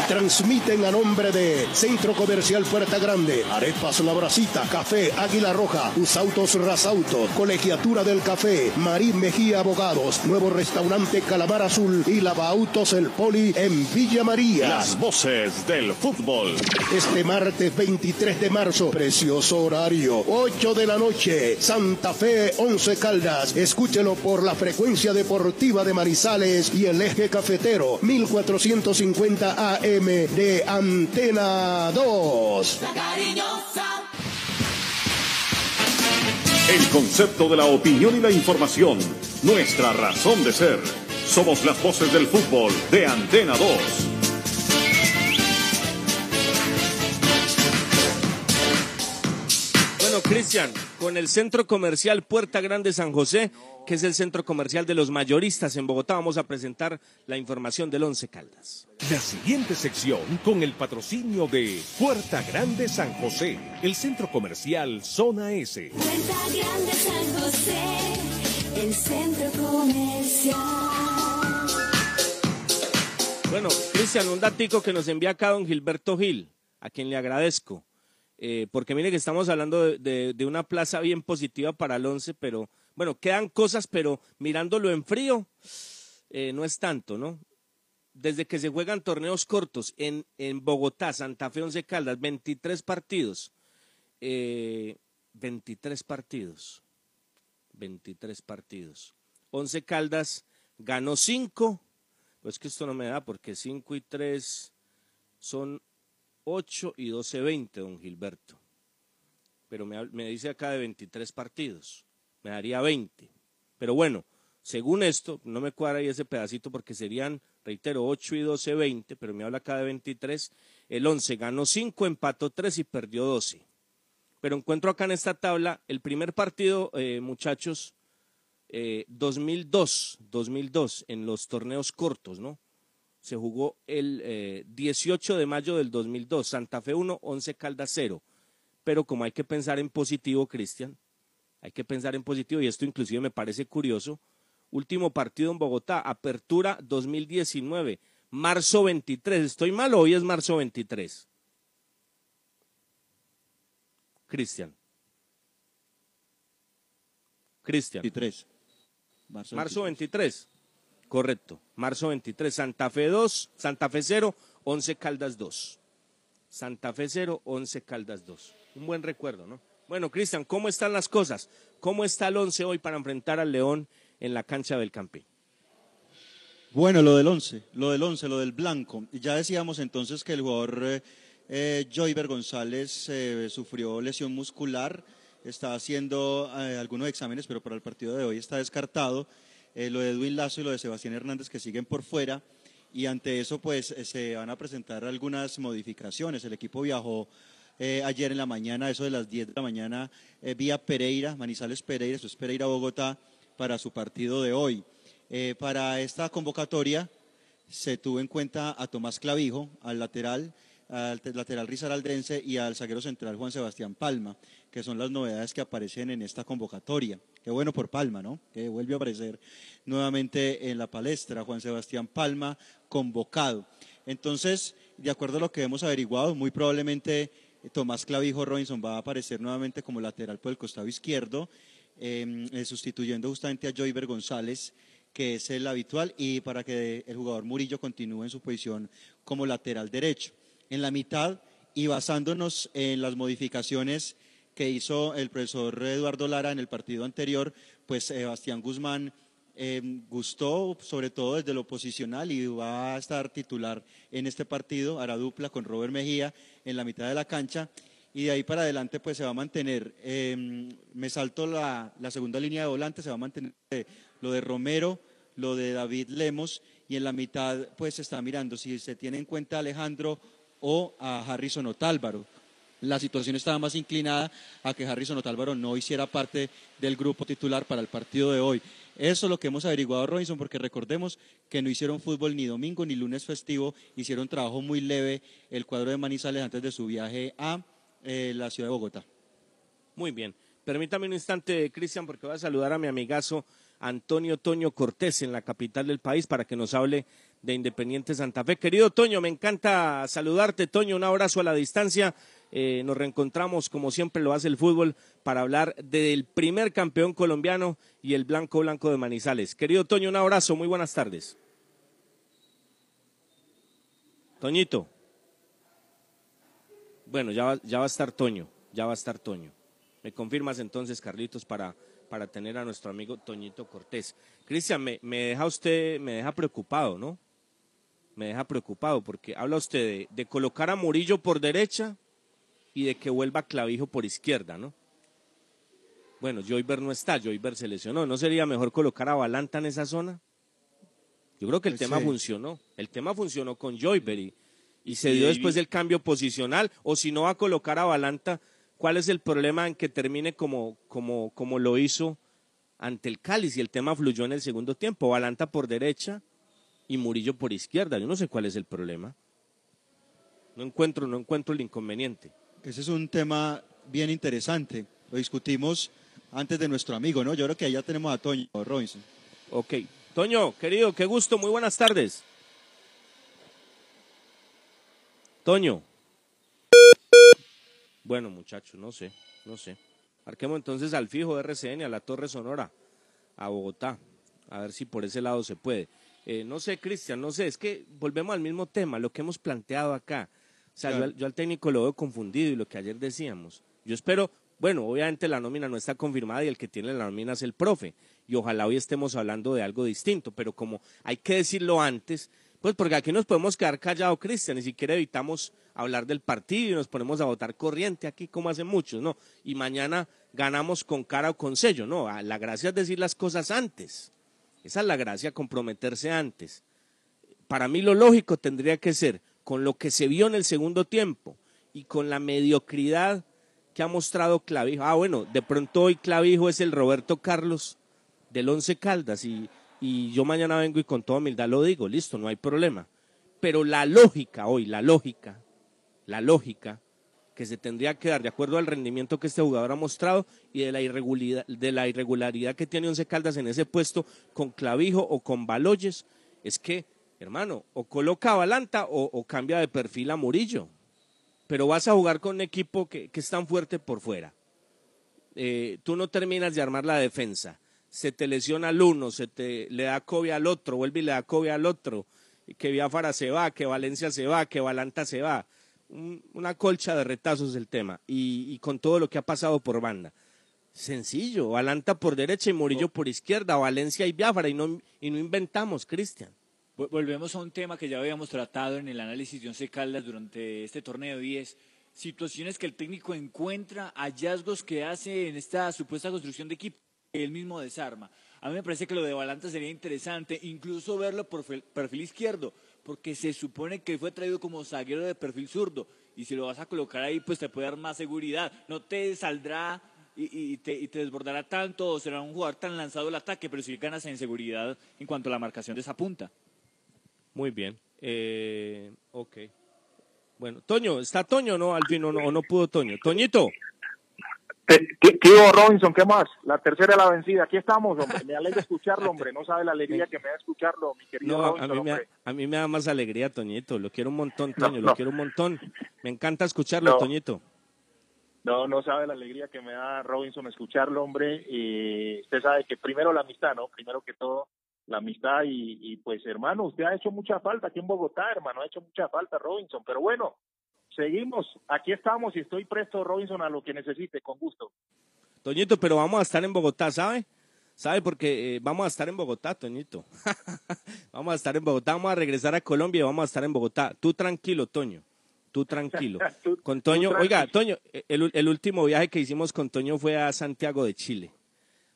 Transmiten a nombre de Centro Comercial Puerta Grande, Arepas La Bracita, Café Águila Roja, Usautos Rasauto, Colegiatura del Café, Marín Mejía Abogados, Nuevo Restaurante Calamar Azul y Lavautos El Poli en Villa María. Las voces del fútbol. Este martes 23 de marzo, precioso horario, 8 de la noche, Santa Fe 11 Caldas. Escúchelo por la frecuencia deportiva de Marizales y el eje cafetero 1450 AM de Antena 2. El concepto de la opinión y la información. Nuestra razón de ser. Somos las voces del fútbol de Antena 2. Bueno, Cristian, con el centro comercial Puerta Grande San José, que es el centro comercial de los mayoristas en Bogotá, vamos a presentar la información del Once Caldas. La siguiente sección con el patrocinio de Puerta Grande San José, el centro comercial Zona S. Puerta Grande San José, el centro comercial. Bueno, Cristian, un datico que nos envía acá don Gilberto Gil, a quien le agradezco. Eh, porque mire que estamos hablando de, de- de una plaza bien positiva para el 11, pero bueno, quedan cosas, pero mirándolo en frío, eh, no es tanto, ¿no? Desde que se juegan torneos cortos en, en Bogotá, Santa Fe, Once Caldas, 23 partidos, eh, 23 partidos, 23 partidos. Once Caldas ganó 5, pues que esto no me da porque 5 y 3 son 8 y 12, 20, don Gilberto. Pero me, me dice acá de 23 partidos. Me daría 20. Pero bueno, según esto, no me cuadra ahí ese pedacito porque serían, reitero, 8 y 12, 20, pero me habla acá de 23. El 11 ganó 5, empató 3 y perdió 12. Pero encuentro acá en esta tabla el primer partido, eh, muchachos, eh, 2002, 2002, en los torneos cortos, ¿no? Se jugó el eh, 18 de mayo del 2002, Santa Fe 1, 11 Caldas 0. Pero como hay que pensar en positivo, Cristian, hay que pensar en positivo, y esto inclusive me parece curioso, último partido en Bogotá, apertura 2019, marzo 23. ¿Estoy mal o hoy es marzo 23? Cristian. Cristian. 23. Marzo 23. Correcto. Marzo 23. Santa Fe 2, Santa Fe 0, 11 Caldas 2. Santa Fe 0, 11 Caldas 2. Un buen recuerdo, ¿no? Bueno, Cristian, ¿cómo están las cosas? ¿Cómo está el 11 hoy para enfrentar al León en la cancha del Campín? Bueno, lo del 11, lo del 11, lo del blanco. Ya decíamos entonces que el jugador eh, eh, Joyver González eh, sufrió lesión muscular, está haciendo eh, algunos exámenes, pero para el partido de hoy está descartado. Eh, lo de Edwin Lazo y lo de Sebastián Hernández que siguen por fuera. Y ante eso, pues eh, se van a presentar algunas modificaciones. El equipo viajó eh, ayer en la mañana, eso de las 10 de la mañana, eh, vía Pereira, Manizales Pereira, eso es Pereira Bogotá, para su partido de hoy. Para esta convocatoria se tuvo en cuenta a Tomás Clavijo, al lateral, al te- lateral Rizaraldense y al zaguero central Juan Sebastián Palma, que son las novedades que aparecen en esta convocatoria. Qué bueno por Palma, ¿no? Que vuelve a aparecer nuevamente en la palestra Juan Sebastián Palma convocado. Entonces, de acuerdo a lo que hemos averiguado, muy probablemente eh, Tomás Clavijo Robinson va a aparecer nuevamente como lateral por el costado izquierdo, eh, eh, sustituyendo justamente a Joyver González, que es el habitual, y para que el jugador Murillo continúe en su posición como lateral derecho. En la mitad, y basándonos en las modificaciones que hizo el profesor Eduardo Lara en el partido anterior, pues Sebastián Guzmán eh, gustó, sobre todo desde lo posicional, y va a estar titular en este partido, hará dupla con Robert Mejía en la mitad de la cancha, y de ahí para adelante pues se va a mantener, eh, me salto la, la segunda línea de volante, se va a mantener lo de Romero, lo de David Lemos, y en la mitad pues se está mirando. Si se tiene en cuenta Alejandro o a Harrison Otálvaro. La situación estaba más inclinada a que Harrison Otálvaro no hiciera parte del grupo titular para el partido de hoy. Eso es lo que hemos averiguado, Robinson, porque recordemos que no hicieron fútbol ni domingo ni lunes festivo, hicieron trabajo muy leve el cuadro de Manizales antes de su viaje a eh, la ciudad de Bogotá. Muy bien. Permítame un instante, Cristian, porque voy a saludar a mi amigazo Antonio Toño Cortés en la capital del país para que nos hable de Independiente Santa Fe. Querido Toño, me encanta saludarte, Toño, un abrazo a la distancia. Eh, nos reencontramos, como siempre lo hace el fútbol, para hablar del primer campeón colombiano y el blanco blanco de Manizales. Querido Toño, un abrazo, muy buenas tardes. Toñito. Bueno, ya va, ya va a estar Toño, ya va a estar Toño. ¿Me confirmas entonces, Carlitos, para, para tener a nuestro amigo Toñito Cortés? Cristian, me, me deja usted, me deja preocupado, ¿no? Me deja preocupado porque habla usted de, de colocar a Murillo por derecha y de que vuelva Clavijo por izquierda, ¿no? Bueno, Joyver no está, Joyver se lesionó. ¿No sería mejor colocar a Balanta en esa zona? Yo creo que el Pues tema funcionó. El tema funcionó con Joyver y, y se dio después del cambio posicional. O si no va a colocar a Balanta, ¿cuál es el problema en que termine como, como, como lo hizo ante el Cáliz? Y el tema fluyó en el segundo tiempo. Balanta por derecha y Murillo por izquierda. Yo no sé cuál es el problema. No encuentro, no encuentro el inconveniente. Ese es un tema bien interesante. Lo discutimos antes de nuestro amigo, ¿no? Yo creo que allá tenemos a Toño Robinson. Ok. Toño, querido, qué gusto, muy buenas tardes. Toño. Bueno, muchachos, no sé, no sé. Marquemos entonces al fijo de RCN, a la Torre Sonora, a Bogotá, a ver si por ese lado se puede. Eh, no sé, Cristian, no sé, es que volvemos al mismo tema, lo que hemos planteado acá. O sea, yo, Claro. yo al técnico lo veo confundido y lo que ayer decíamos. Yo espero, bueno, obviamente la nómina no está confirmada y el que tiene la nómina es el profe. Y ojalá hoy estemos hablando de algo distinto, pero como hay que decirlo antes, pues porque aquí nos podemos quedar callados, Cristian, ni siquiera evitamos hablar del partido y nos ponemos a votar corriente aquí como hacen muchos, ¿no? Y mañana ganamos con cara o con sello, ¿no? Ah, La gracia es decir las cosas antes. Esa es la gracia, comprometerse antes. Para mí lo lógico tendría que ser, con lo que se vio en el segundo tiempo y con la mediocridad que ha mostrado Clavijo. Ah, bueno, de pronto hoy Clavijo es el Roberto Carlos del Once Caldas y, y yo mañana vengo y con toda humildad lo digo, listo, no hay problema. Pero la lógica hoy, la lógica, la lógica que se tendría que dar de acuerdo al rendimiento que este jugador ha mostrado y de la irregularidad, de la irregularidad que tiene Once Caldas en ese puesto con Clavijo o con Baloyes, es que, hermano, o coloca a Balanta o, cambia de perfil a Murillo. Pero vas a jugar con un equipo que, que es tan fuerte por fuera. eh, tú no terminas de armar la defensa, se te lesiona al uno, se te le da COVID al otro, vuelve y le da COVID al otro, que Biafara se va, que Valencia se va, que Valanta se va. Un- una colcha de retazos el tema, y, y con todo lo que ha pasado por banda. Sencillo, Valanta por derecha y Murillo por izquierda, Valencia y Biafara, y no, y no inventamos, Cristian. Vol- Volvemos a un tema que ya habíamos tratado en el análisis de Once Caldas durante este torneo y es situaciones que el técnico encuentra, hallazgos que hace en esta supuesta construcción de equipo que él mismo desarma. A mí me parece que lo de Valanta sería interesante, incluso verlo por perfil izquierdo, porque se supone que fue traído como zaguero de perfil zurdo y si lo vas a colocar ahí, pues te puede dar más seguridad. No te saldrá y, te, y te desbordará tanto o será un jugador tan lanzado al ataque, pero sí ganas en seguridad en cuanto a la marcación de esa punta. Muy bien. Eh, ok. Bueno, Toño, ¿está Toño o no? Al fin, o no, no pudo Toño. Toñito. ¿Qué, qué, qué hubo, Robinson? ¿Qué más? La tercera la vencida. Aquí estamos, hombre. Me alegra escucharlo, hombre. No sabe la alegría que me da escucharlo, mi querido No, a Robinson, mí, me da, hombre. a mí me da más alegría, Toñito. Lo quiero un montón, Toño. no. Lo quiero un montón. Me encanta escucharlo. Toñito. No, no sabe la alegría que me da Robinson escucharlo, hombre. Y usted sabe que primero la amistad, ¿no? Primero que todo, la amistad. Y, y pues, hermano, usted ha hecho mucha falta aquí en Bogotá, hermano. Ha hecho mucha falta, Robinson. Pero bueno, seguimos. Aquí estamos y estoy presto, Robinson, a lo que necesite, con gusto. Toñito, pero vamos a estar en Bogotá, ¿sabe? ¿Sabe? Porque eh, vamos a estar en Bogotá, Toñito. [laughs] vamos a estar en Bogotá, vamos a regresar a Colombia y vamos a estar en Bogotá. Tú tranquilo, Toño. Tú tranquilo. [laughs] Tú- Con Toño, oiga. Toño, el, el último viaje que hicimos con Toño fue a Santiago de Chile.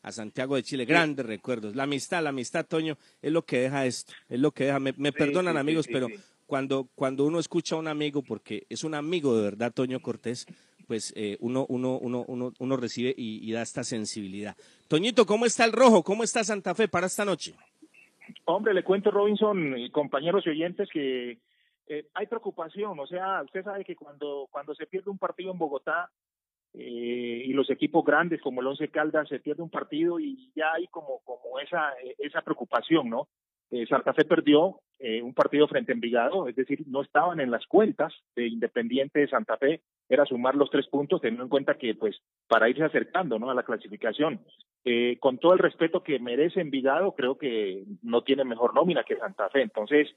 A Santiago de Chile, grandes recuerdos. La amistad, la amistad, Toño, es lo que deja esto. Es lo que deja. Me, me Sí, perdonan, sí, amigos, pero. Cuando, cuando uno escucha a un amigo, porque es un amigo de verdad, Toño Cortés, pues eh, uno, uno, uno, uno, uno recibe y, da esta sensibilidad. Toñito, ¿cómo está el rojo? ¿Cómo está Santa Fe para esta noche? Hombre, le cuento, Robinson, y compañeros y oyentes, que eh, hay preocupación. O sea, usted sabe que cuando, cuando se pierde un partido en Bogotá eh, y los equipos grandes como el Once Caldas se pierde un partido y ya hay como, como esa, eh, esa preocupación, ¿no? Eh, Santa Fe perdió eh, un partido frente a Envigado, es decir, no estaban en las cuentas de Independiente de Santa Fe, era sumar los tres puntos, teniendo en cuenta que, pues, para irse acercando, ¿no? A la clasificación. Eh, con todo el respeto que merece Envigado, creo que no tiene mejor nómina que Santa Fe, entonces,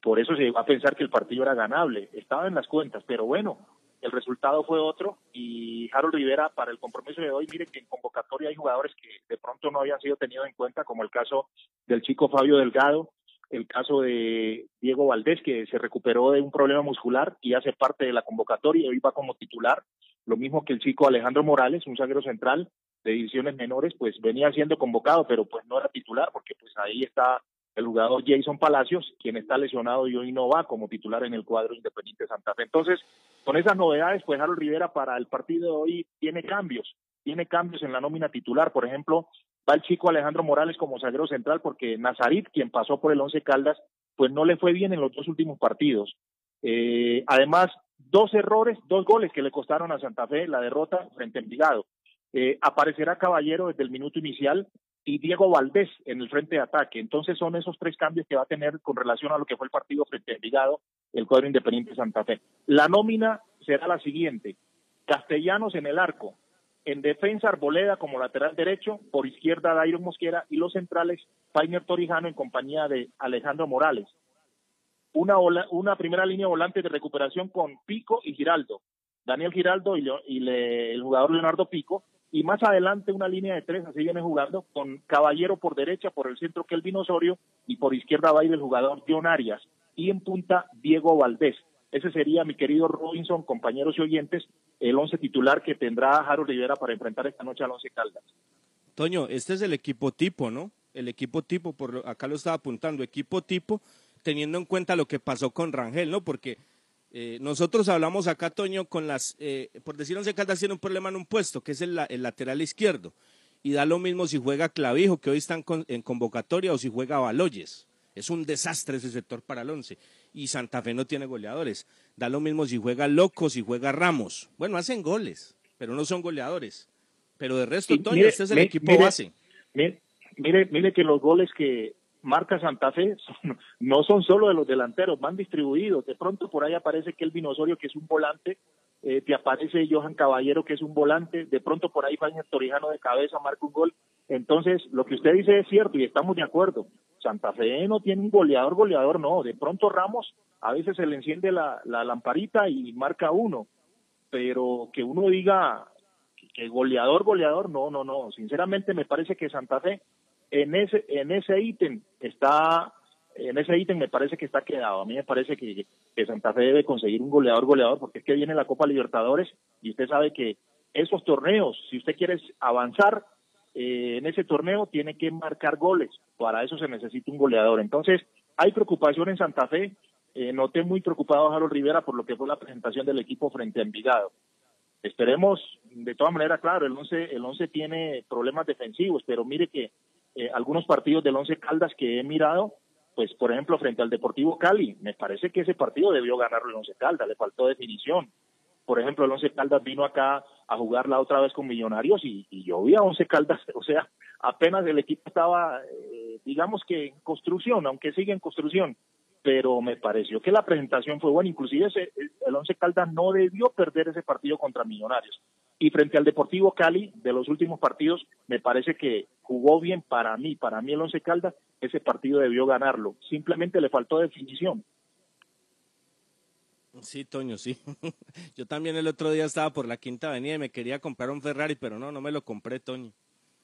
por eso se va a pensar que el partido era ganable, estaba en las cuentas, pero bueno, el resultado fue otro y Harold Rivera para el compromiso de hoy, mire que en convocatoria hay jugadores que de pronto no habían sido tenidos en cuenta, como el caso del chico Fabio Delgado, el caso de Diego Valdés, que se recuperó de un problema muscular y hace parte de la convocatoria y hoy va como titular, lo mismo que el chico Alejandro Morales, un zaguero central de divisiones menores, pues venía siendo convocado, pero pues no era titular, porque pues ahí está el jugador Jason Palacios, quien está lesionado y hoy no va como titular en el cuadro Independiente Santa Fe. Entonces, con esas novedades, pues Harold Rivera para el partido de hoy tiene cambios, tiene cambios en la nómina titular. Por ejemplo, va el chico Alejandro Morales como zaguero central porque Nazarit, quien pasó por el Once Caldas, pues no le fue bien en los dos últimos partidos. Eh, además, dos errores, dos goles que le costaron a Santa Fe la derrota frente a Envigado. Eh, aparecerá Caballero desde el minuto inicial y Diego Valdés en el frente de ataque. Entonces son esos tres cambios que va a tener con relación a lo que fue el partido frente a Envigado, el cuadro independiente Santa Fe. La nómina será la siguiente. Castellanos en el arco, en defensa Arboleda como lateral derecho, por izquierda Dairon Mosquera y los centrales Painer Torijano en compañía de Alejandro Morales. Una, ola- una primera línea volante de recuperación con Pico y Giraldo. Daniel Giraldo y, Leo- y le- el jugador Leonardo Pico. Y más adelante una línea de tres, así viene jugando, con Caballero por derecha, por el centro Kelvin Osorio y por izquierda va a ir el jugador John Arias. Y en punta Diego Valdés. Ese sería, mi querido Robinson, compañeros y oyentes, el once titular que tendrá Harold Rivera para enfrentar esta noche al Once Caldas. Toño, este es el equipo tipo, ¿no? El equipo tipo, por lo- acá lo estaba apuntando, equipo tipo, teniendo en cuenta lo que pasó con Rangel, ¿no? Porque eh, nosotros hablamos acá, Toño, con las, eh, por decir Once Caldas tiene un problema en un puesto, que es el, la- el lateral izquierdo. Y da lo mismo si juega Clavijo, que hoy están con- en convocatoria, o si juega Baloyes. Es un desastre ese sector para el once. Y Santa Fe no tiene goleadores. Da lo mismo si juega Loco, si juega Ramos. Bueno, hacen goles, pero no son goleadores. Pero de resto, Toño, mire, este es el equipo mire, base. Mire, mire que los goles que marca Santa Fe son- [laughs] no son solo de los delanteros, van distribuidos. De pronto por ahí aparece Kelvin Osorio, que es un volante eh, te aparece Johan Caballero, que es un volante, de pronto por ahí Faña Torijano de cabeza marca un gol. Entonces, lo que usted dice es cierto y estamos de acuerdo. Santa Fe no tiene un goleador, goleador no. De pronto Ramos a veces se le enciende la, la lamparita y marca uno, pero que uno diga que goleador, goleador, no, no, no. Sinceramente me parece que Santa Fe en ese en ese ítem está en ese ítem me parece que está quedado. A mí me parece que, Santa Fe debe conseguir un goleador, goleador, porque es que viene la Copa Libertadores y usted sabe que esos torneos, si usted quiere avanzar eh, en ese torneo, tiene que marcar goles. Para eso se necesita un goleador. Entonces, hay preocupación en Santa Fe. Eh, noté muy preocupado a Harold Rivera por lo que fue la presentación del equipo frente a Envigado. Esperemos, de todas maneras, claro, el 11, el 11 tiene problemas defensivos, pero mire que eh, algunos partidos del 11 Caldas que he mirado, pues por ejemplo frente al Deportivo Cali, me parece que ese partido debió ganarlo el 11 Caldas, le faltó definición. Por ejemplo, el 11 Caldas vino acá a jugar la otra vez con Millonarios y, y yo vi a 11 Caldas, [laughs] o sea, apenas el equipo estaba, eh, digamos que en construcción, aunque sigue en construcción, pero me pareció que la presentación fue buena, inclusive ese- el 11 Caldas no debió perder ese partido contra Millonarios. Y frente al Deportivo Cali, de los últimos partidos, me parece que jugó bien para mí, para mí el Once Caldas, ese partido debió ganarlo. Simplemente le faltó definición. Sí, Toño, sí. [laughs] Yo también el otro día estaba por la Quinta Avenida y me quería comprar un Ferrari, pero no, no me lo compré, Toño.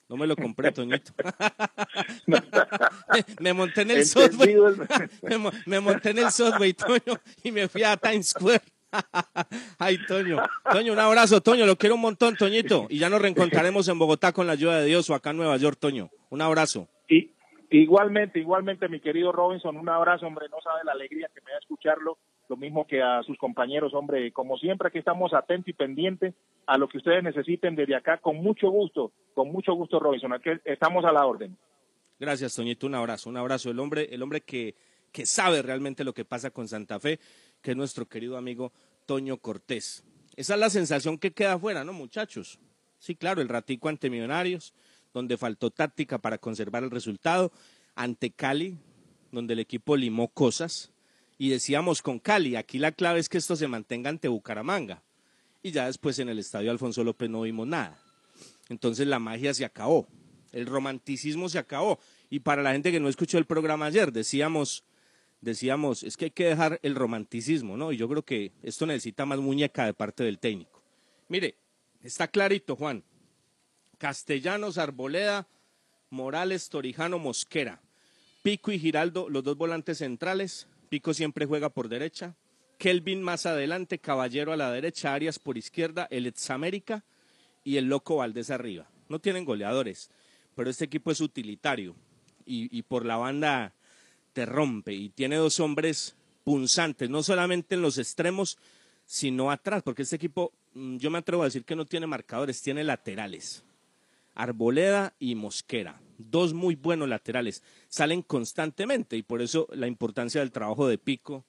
No me lo compré, Toñito. [laughs] me monté en el. Entendido [laughs] me monté en el subway, Toño, y me fui a Times Square. [laughs] Ay, Toño. Toño, un abrazo, Toño. Lo quiero un montón, Toñito. Y ya nos reencontraremos en Bogotá con la ayuda de Dios o acá en Nueva York, Toño. Un abrazo. Y igualmente, igualmente, mi querido Robinson, un abrazo, hombre, no sabe la alegría que me da escucharlo, lo mismo que a sus compañeros, hombre, como siempre aquí estamos atentos y pendientes a lo que ustedes necesiten desde acá, con mucho gusto, con mucho gusto, Robinson, aquí estamos a la orden. Gracias, Toñito. Un abrazo, un abrazo. El hombre, el hombre que, que sabe realmente lo que pasa con Santa Fe, que es nuestro querido amigo Toño Cortés. Esa es la sensación que queda afuera, ¿no, muchachos? Sí, claro, el ratico ante Millonarios, donde faltó táctica para conservar el resultado, ante Cali, donde el equipo limó cosas, y decíamos con Cali, aquí la clave es que esto se mantenga ante Bucaramanga. Y ya después en el estadio Alfonso López no vimos nada. Entonces la magia se acabó, el romanticismo se acabó. Y para la gente que no escuchó el programa ayer, decíamos, decíamos, es que hay que dejar el romanticismo, ¿no? Y yo creo que esto necesita más muñeca de parte del técnico. Mire, está clarito, Juan. Castellanos, Arboleda, Morales, Torijano, Mosquera. Pico y Giraldo, los dos volantes centrales. Pico siempre juega por derecha. Kelvin más adelante, Caballero a la derecha, Arias por izquierda, el ex y el Loco Valdés arriba. No tienen goleadores, pero este equipo es utilitario y por la banda te rompe y tiene dos hombres punzantes, no solamente en los extremos, sino atrás, porque este equipo, mm, yo me atrevo a decir que no tiene marcadores, tiene laterales. Arboleda y Mosquera, dos muy buenos laterales, salen constantemente y por eso la importancia del trabajo de Pico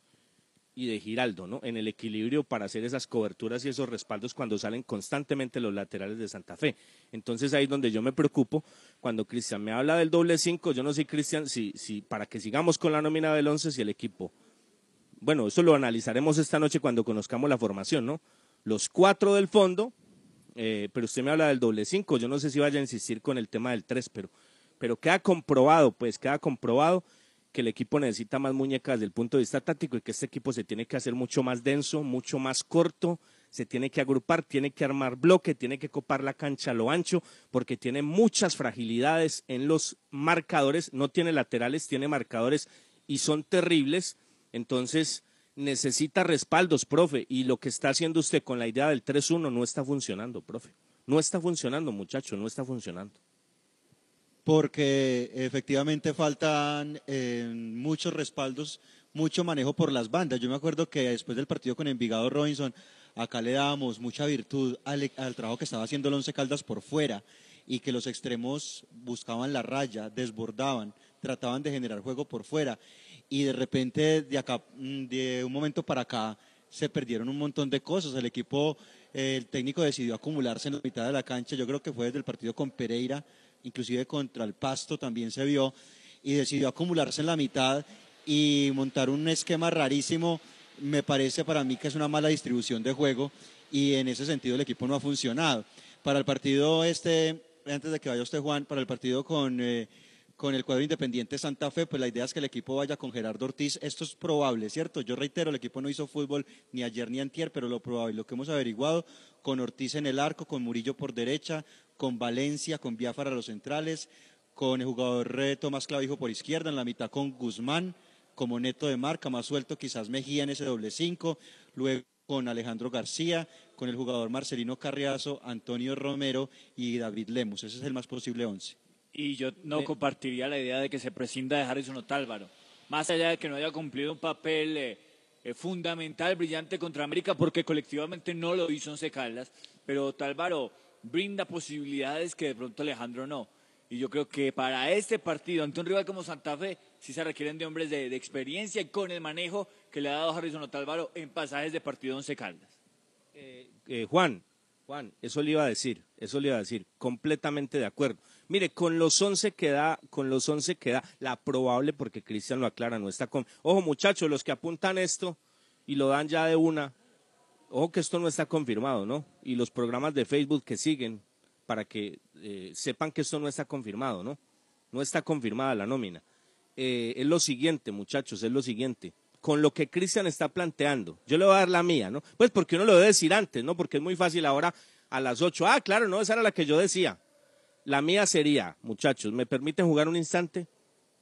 y de Giraldo, ¿no? En el equilibrio para hacer esas coberturas y esos respaldos cuando salen constantemente los laterales de Santa Fe. Entonces ahí es donde yo me preocupo cuando Cristian me habla del doble cinco, yo no sé Cristian si, si para que sigamos con la nómina del once si el equipo. Bueno, eso lo analizaremos esta noche cuando conozcamos la formación, ¿no? Los cuatro del fondo, eh, pero usted me habla del doble cinco, yo no sé si vaya a insistir con el tema del tres, pero, pero queda comprobado, pues queda comprobado que el equipo necesita más muñecas desde el punto de vista táctico y que este equipo se tiene que hacer mucho más denso, mucho más corto, se tiene que agrupar, tiene que armar bloque, tiene que copar la cancha a lo ancho, porque tiene muchas fragilidades en los marcadores, no tiene laterales, tiene marcadores y son terribles, entonces necesita respaldos, profe, y lo que está haciendo usted con la idea del 3-1 no está funcionando, profe. No está funcionando, muchacho, no está funcionando. Porque efectivamente faltan eh, muchos respaldos, mucho manejo por las bandas. Yo me acuerdo que después del partido con Envigado Robinson, acá le dábamos mucha virtud al, al trabajo que estaba haciendo el Once Caldas por fuera y que los extremos buscaban la raya, desbordaban, trataban de generar juego por fuera y de repente de acá, mm, de un momento para acá, se perdieron un montón de cosas. El equipo, el técnico decidió acumularse en la mitad de la cancha. Yo creo que fue desde el partido con Pereira, inclusive contra el Pasto también se vio, y decidió acumularse en la mitad y montar un esquema rarísimo. Me parece para mí que es una mala distribución de juego y en ese sentido el equipo no ha funcionado. Para el partido este, antes de que vaya usted Juan, para el partido con, eh, con el cuadro independiente Santa Fe, pues la idea es que el equipo vaya con Gerardo Ortiz. Esto es probable, ¿cierto? Yo reitero, el equipo no hizo fútbol ni ayer ni antier, pero lo probable, lo que hemos averiguado, con Ortiz en el arco, con Murillo por derecha, con Valencia, con Biafara a los centrales, con el jugador eh, Tomás Clavijo por izquierda, en la mitad con Guzmán como neto de marca, más suelto quizás Mejía en ese doble cinco, luego con Alejandro García, con el jugador Marcelino Carriazo, Antonio Romero y David Lemus. Ese es el más posible once. Y yo no compartiría la idea de que se prescinda de Harrison Otálvaro. Más allá de que no haya cumplido un papel eh, eh, fundamental, brillante contra América, porque colectivamente no lo hizo Once Caldas, pero Otálvaro brinda posibilidades que de pronto Alejandro no. Y yo creo que para este partido, ante un rival como Santa Fe, sí se requieren de hombres de, experiencia y con el manejo que le ha dado Harrison Otálvaro en pasajes de partido Once Caldas. Eh, Juan, Juan, eso le iba a decir, eso le iba a decir, completamente de acuerdo. Mire, con los 11 que da, con los 11 que da, la probable, porque Cristian lo aclara, no está con... Ojo muchachos, los que apuntan esto y lo dan ya de una, ojo que esto no está confirmado, ¿no? Y los programas de Facebook que siguen, para que eh, sepan que esto no está confirmado, ¿no? No está confirmada la nómina. Eh, es lo siguiente, muchachos, es lo siguiente. Con lo que Cristian está planteando, yo le voy a dar la mía, ¿no? Pues porque uno lo debe decir antes, ¿no? Porque es muy fácil ahora a las 8. Ah, claro, no, esa era la que yo decía. La mía sería, muchachos, ¿me permiten jugar un instante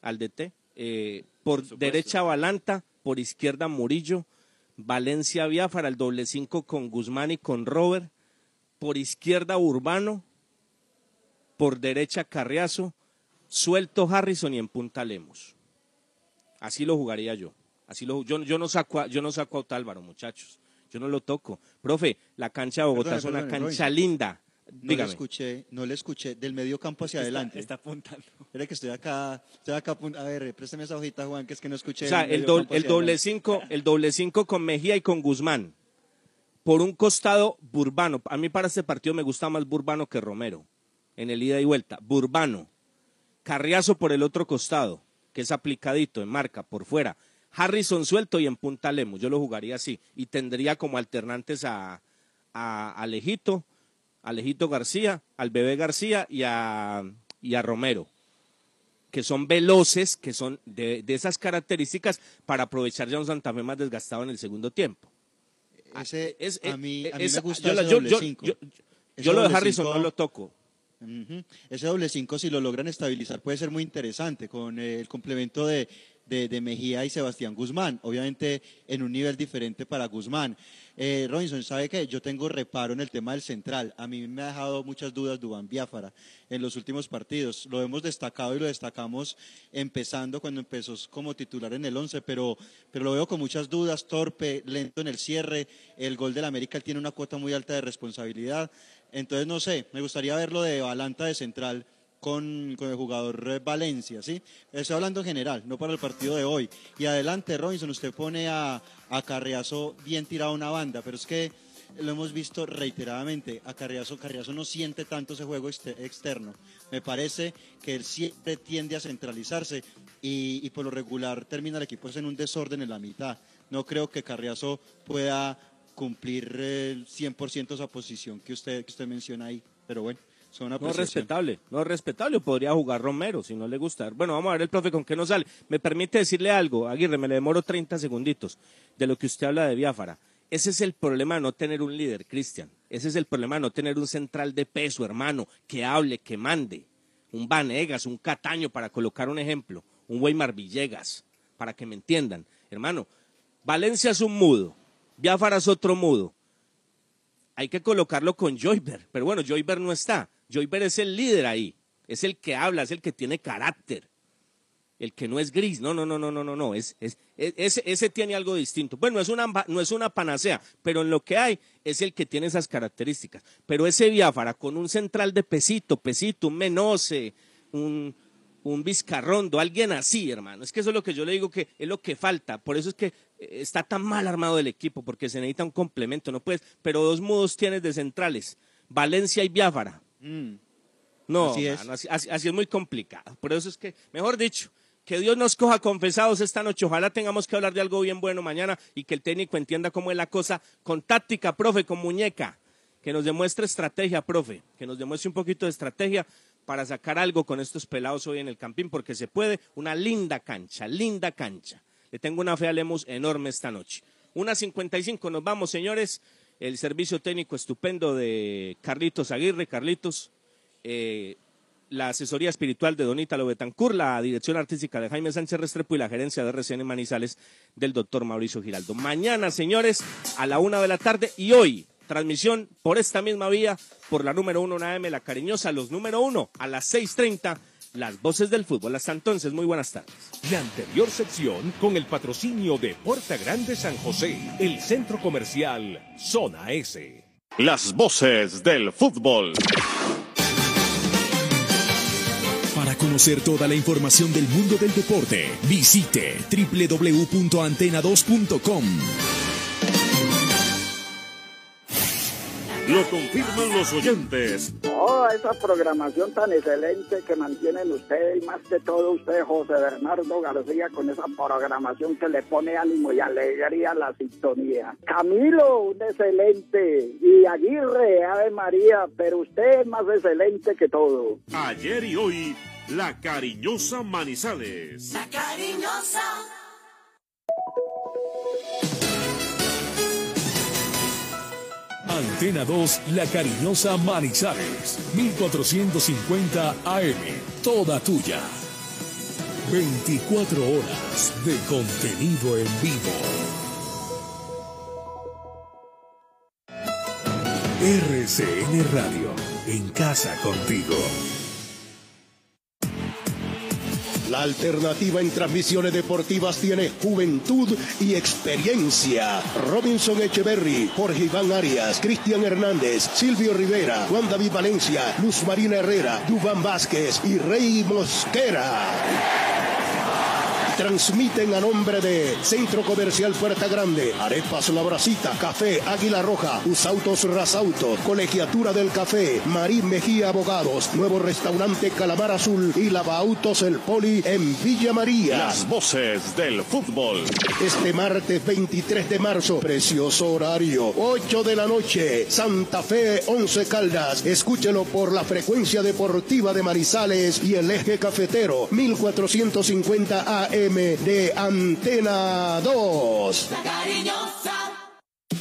al DT? Eh, por derecha Balanta, por izquierda Murillo, Valencia Biafara, el doble cinco con Guzmán y con Robert, por izquierda Urbano, por derecha Carriazo, suelto Harrison y en punta Lemos. Así lo jugaría yo. Así lo, yo, yo, no saco a, yo no saco a Otálvaro, muchachos. Yo no lo toco. Profe, la cancha de Bogotá es una cancha linda. No le escuché, no le escuché del medio campo hacia Está- adelante. está apuntando. Espera que estoy acá, estoy acá A ver, préstame esa hojita, Juan, que es que no escuché. O sea, el, medio do- campo el doble cinco, el doble cinco con Mejía y con Guzmán. Por un costado, Burbano. A mí para este partido me gusta más Burbano que Romero. En el ida y vuelta. Burbano. Carriazo por el otro costado, que es aplicadito en marca, por fuera. Harrison suelto y en punta Lemos. Yo lo jugaría así. Y tendría como alternantes a, a Alejito, Alejito García, al bebé García y a, y a Romero que son veloces, que son de, de esas características para aprovechar ya un Santa Fe más desgastado en el segundo tiempo. Ese, Es- a mí, a mí es- me gusta yo ese doble yo- cinco. yo- lo de Harrison cinco- no lo toco. Ese doble 5, si lo logran estabilizar, puede ser muy interesante con el complemento de, de- Mejía y Sebastián Guzmán. Obviamente, en un nivel diferente para Guzmán. Eh, Robinson, ¿sabe que Yo tengo reparo en el tema del central. A mí me ha dejado muchas dudas Dubán Biafara en los últimos partidos. Lo hemos destacado y lo destacamos empezando cuando empezó como titular en el 11, pero, pero lo veo con muchas dudas, torpe, lento en el cierre. El gol del América tiene una cuota muy alta de responsabilidad. Entonces, no sé, me gustaría verlo de Balanta de central con, con el jugador Valencia, ¿sí? Estoy hablando en general, no para el partido de hoy. Y adelante, Robinson, usted pone a, a Carriazo bien tirado a una banda, pero es que lo hemos visto reiteradamente. A Carriazo, Carriazo no siente tanto ese juego exte- externo. Me parece que él siempre tiende a centralizarse y, y por lo regular termina el equipo en un desorden en la mitad. No creo que Carriazo pueda cumplir eh, el 100% esa posición que usted, que usted menciona ahí. Pero bueno, son No es respetable, no es respetable. Podría jugar Romero si no le gusta. Bueno, vamos a ver el profe con qué nos sale. Me permite decirle algo, Aguirre, me le demoro 30 segunditos de lo que usted habla de Biafara. Ese es el problema de no tener un líder, Cristian. Ese es el problema de no tener un central de peso, hermano, que hable, que mande. Un Vanegas, un Cataño, para colocar un ejemplo. Un Weimar Villegas, para que me entiendan. Hermano, Valencia es un mudo, Biafara es otro mudo. Hay que colocarlo con Joyber, pero bueno, Joyber no está. Joyber es el líder ahí, es el que habla, es el que tiene carácter, el que no es gris. No, no, no, no, no, no, no. Es, es, es- ese, tiene algo distinto. Bueno, no es, una, no es una panacea, pero en lo que hay es el que tiene esas características. Pero ese Biafara con un central de pesito, pesito, un menose, un, un Vizcarrondo, alguien así, hermano. Es que eso es lo que yo le digo que es lo que falta. Por eso es que eh, está tan mal armado el equipo, porque se necesita un complemento, no puedes. Pero dos mudos tienes de centrales, Valencia y Biafara. Mm. No, Así es. mano, así, así- así es muy complicado. Por eso es que, mejor dicho, Que Dios nos coja confesados esta noche. Ojalá tengamos que hablar de algo bien bueno mañana y que el técnico entienda cómo es la cosa con táctica, profe, con muñeca. Que nos demuestre estrategia, profe. Que nos demuestre un poquito de estrategia para sacar algo con estos pelados hoy en el campín, porque se puede. Una linda cancha, linda cancha. Le tengo una fe a Lemos enorme esta noche. Una 55, nos vamos, señores. El servicio técnico estupendo de Carlitos Aguirre. Carlitos, eh, la asesoría espiritual de Donita Betancur, la dirección artística de Jaime Sánchez Restrepo y la gerencia de RCN Manizales del doctor Mauricio Giraldo. Mañana, señores, a la una de la tarde y hoy, transmisión por esta misma vía, por la número uno, una M, la cariñosa, los número uno, a las 6.30, las voces del fútbol. Hasta entonces, muy buenas tardes. La anterior sección con el patrocinio de Puerta Grande San José, el centro comercial Zona S. Las voces del fútbol. Para conocer toda la información del mundo del deporte, visite www.antena2.com. Lo confirman los oyentes. Toda esa programación tan excelente que mantienen ustedes y más que todo usted, José Bernardo García, con esa programación que le pone ánimo y alegría a la sintonía. Camilo, un excelente. Y Aguirre, Ave María, pero usted es más excelente que todo. Ayer y hoy, la cariñosa Manizales. La cariñosa. Antena 2, La Cariñosa Manizales, 1450 AM, toda tuya. 24 horas de contenido en vivo. RCN Radio, en casa contigo. La alternativa en transmisiones deportivas tiene juventud y experiencia. Robinson Echeverry, Jorge Iván Arias, Cristian Hernández, Silvio Rivera, Juan David Valencia, Luz Marina Herrera, Dubán Vázquez y Rey Mosquera. Transmiten a nombre de Centro Comercial Puerta Grande, Arepas La Bracita, Café Águila Roja, Usautos Rasauto, Colegiatura del Café, Marín Mejía Abogados, Nuevo Restaurante Calamar Azul y Lavautos El Poli en Villa María. Las voces del fútbol. Este martes 23 de marzo, precioso horario, 8 de la noche, Santa Fe 11 Caldas. Escúchelo por la frecuencia deportiva de Marizales y el eje cafetero 1450 AM de Antena 2. La cariñosa.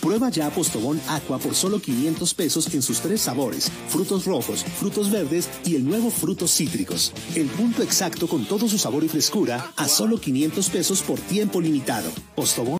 Prueba ya Postobón Aqua por solo 500 pesos en sus tres sabores, frutos rojos, frutos verdes y el nuevo frutos cítricos. El punto exacto con todo su sabor y frescura a solo 500 pesos por tiempo limitado. Postobón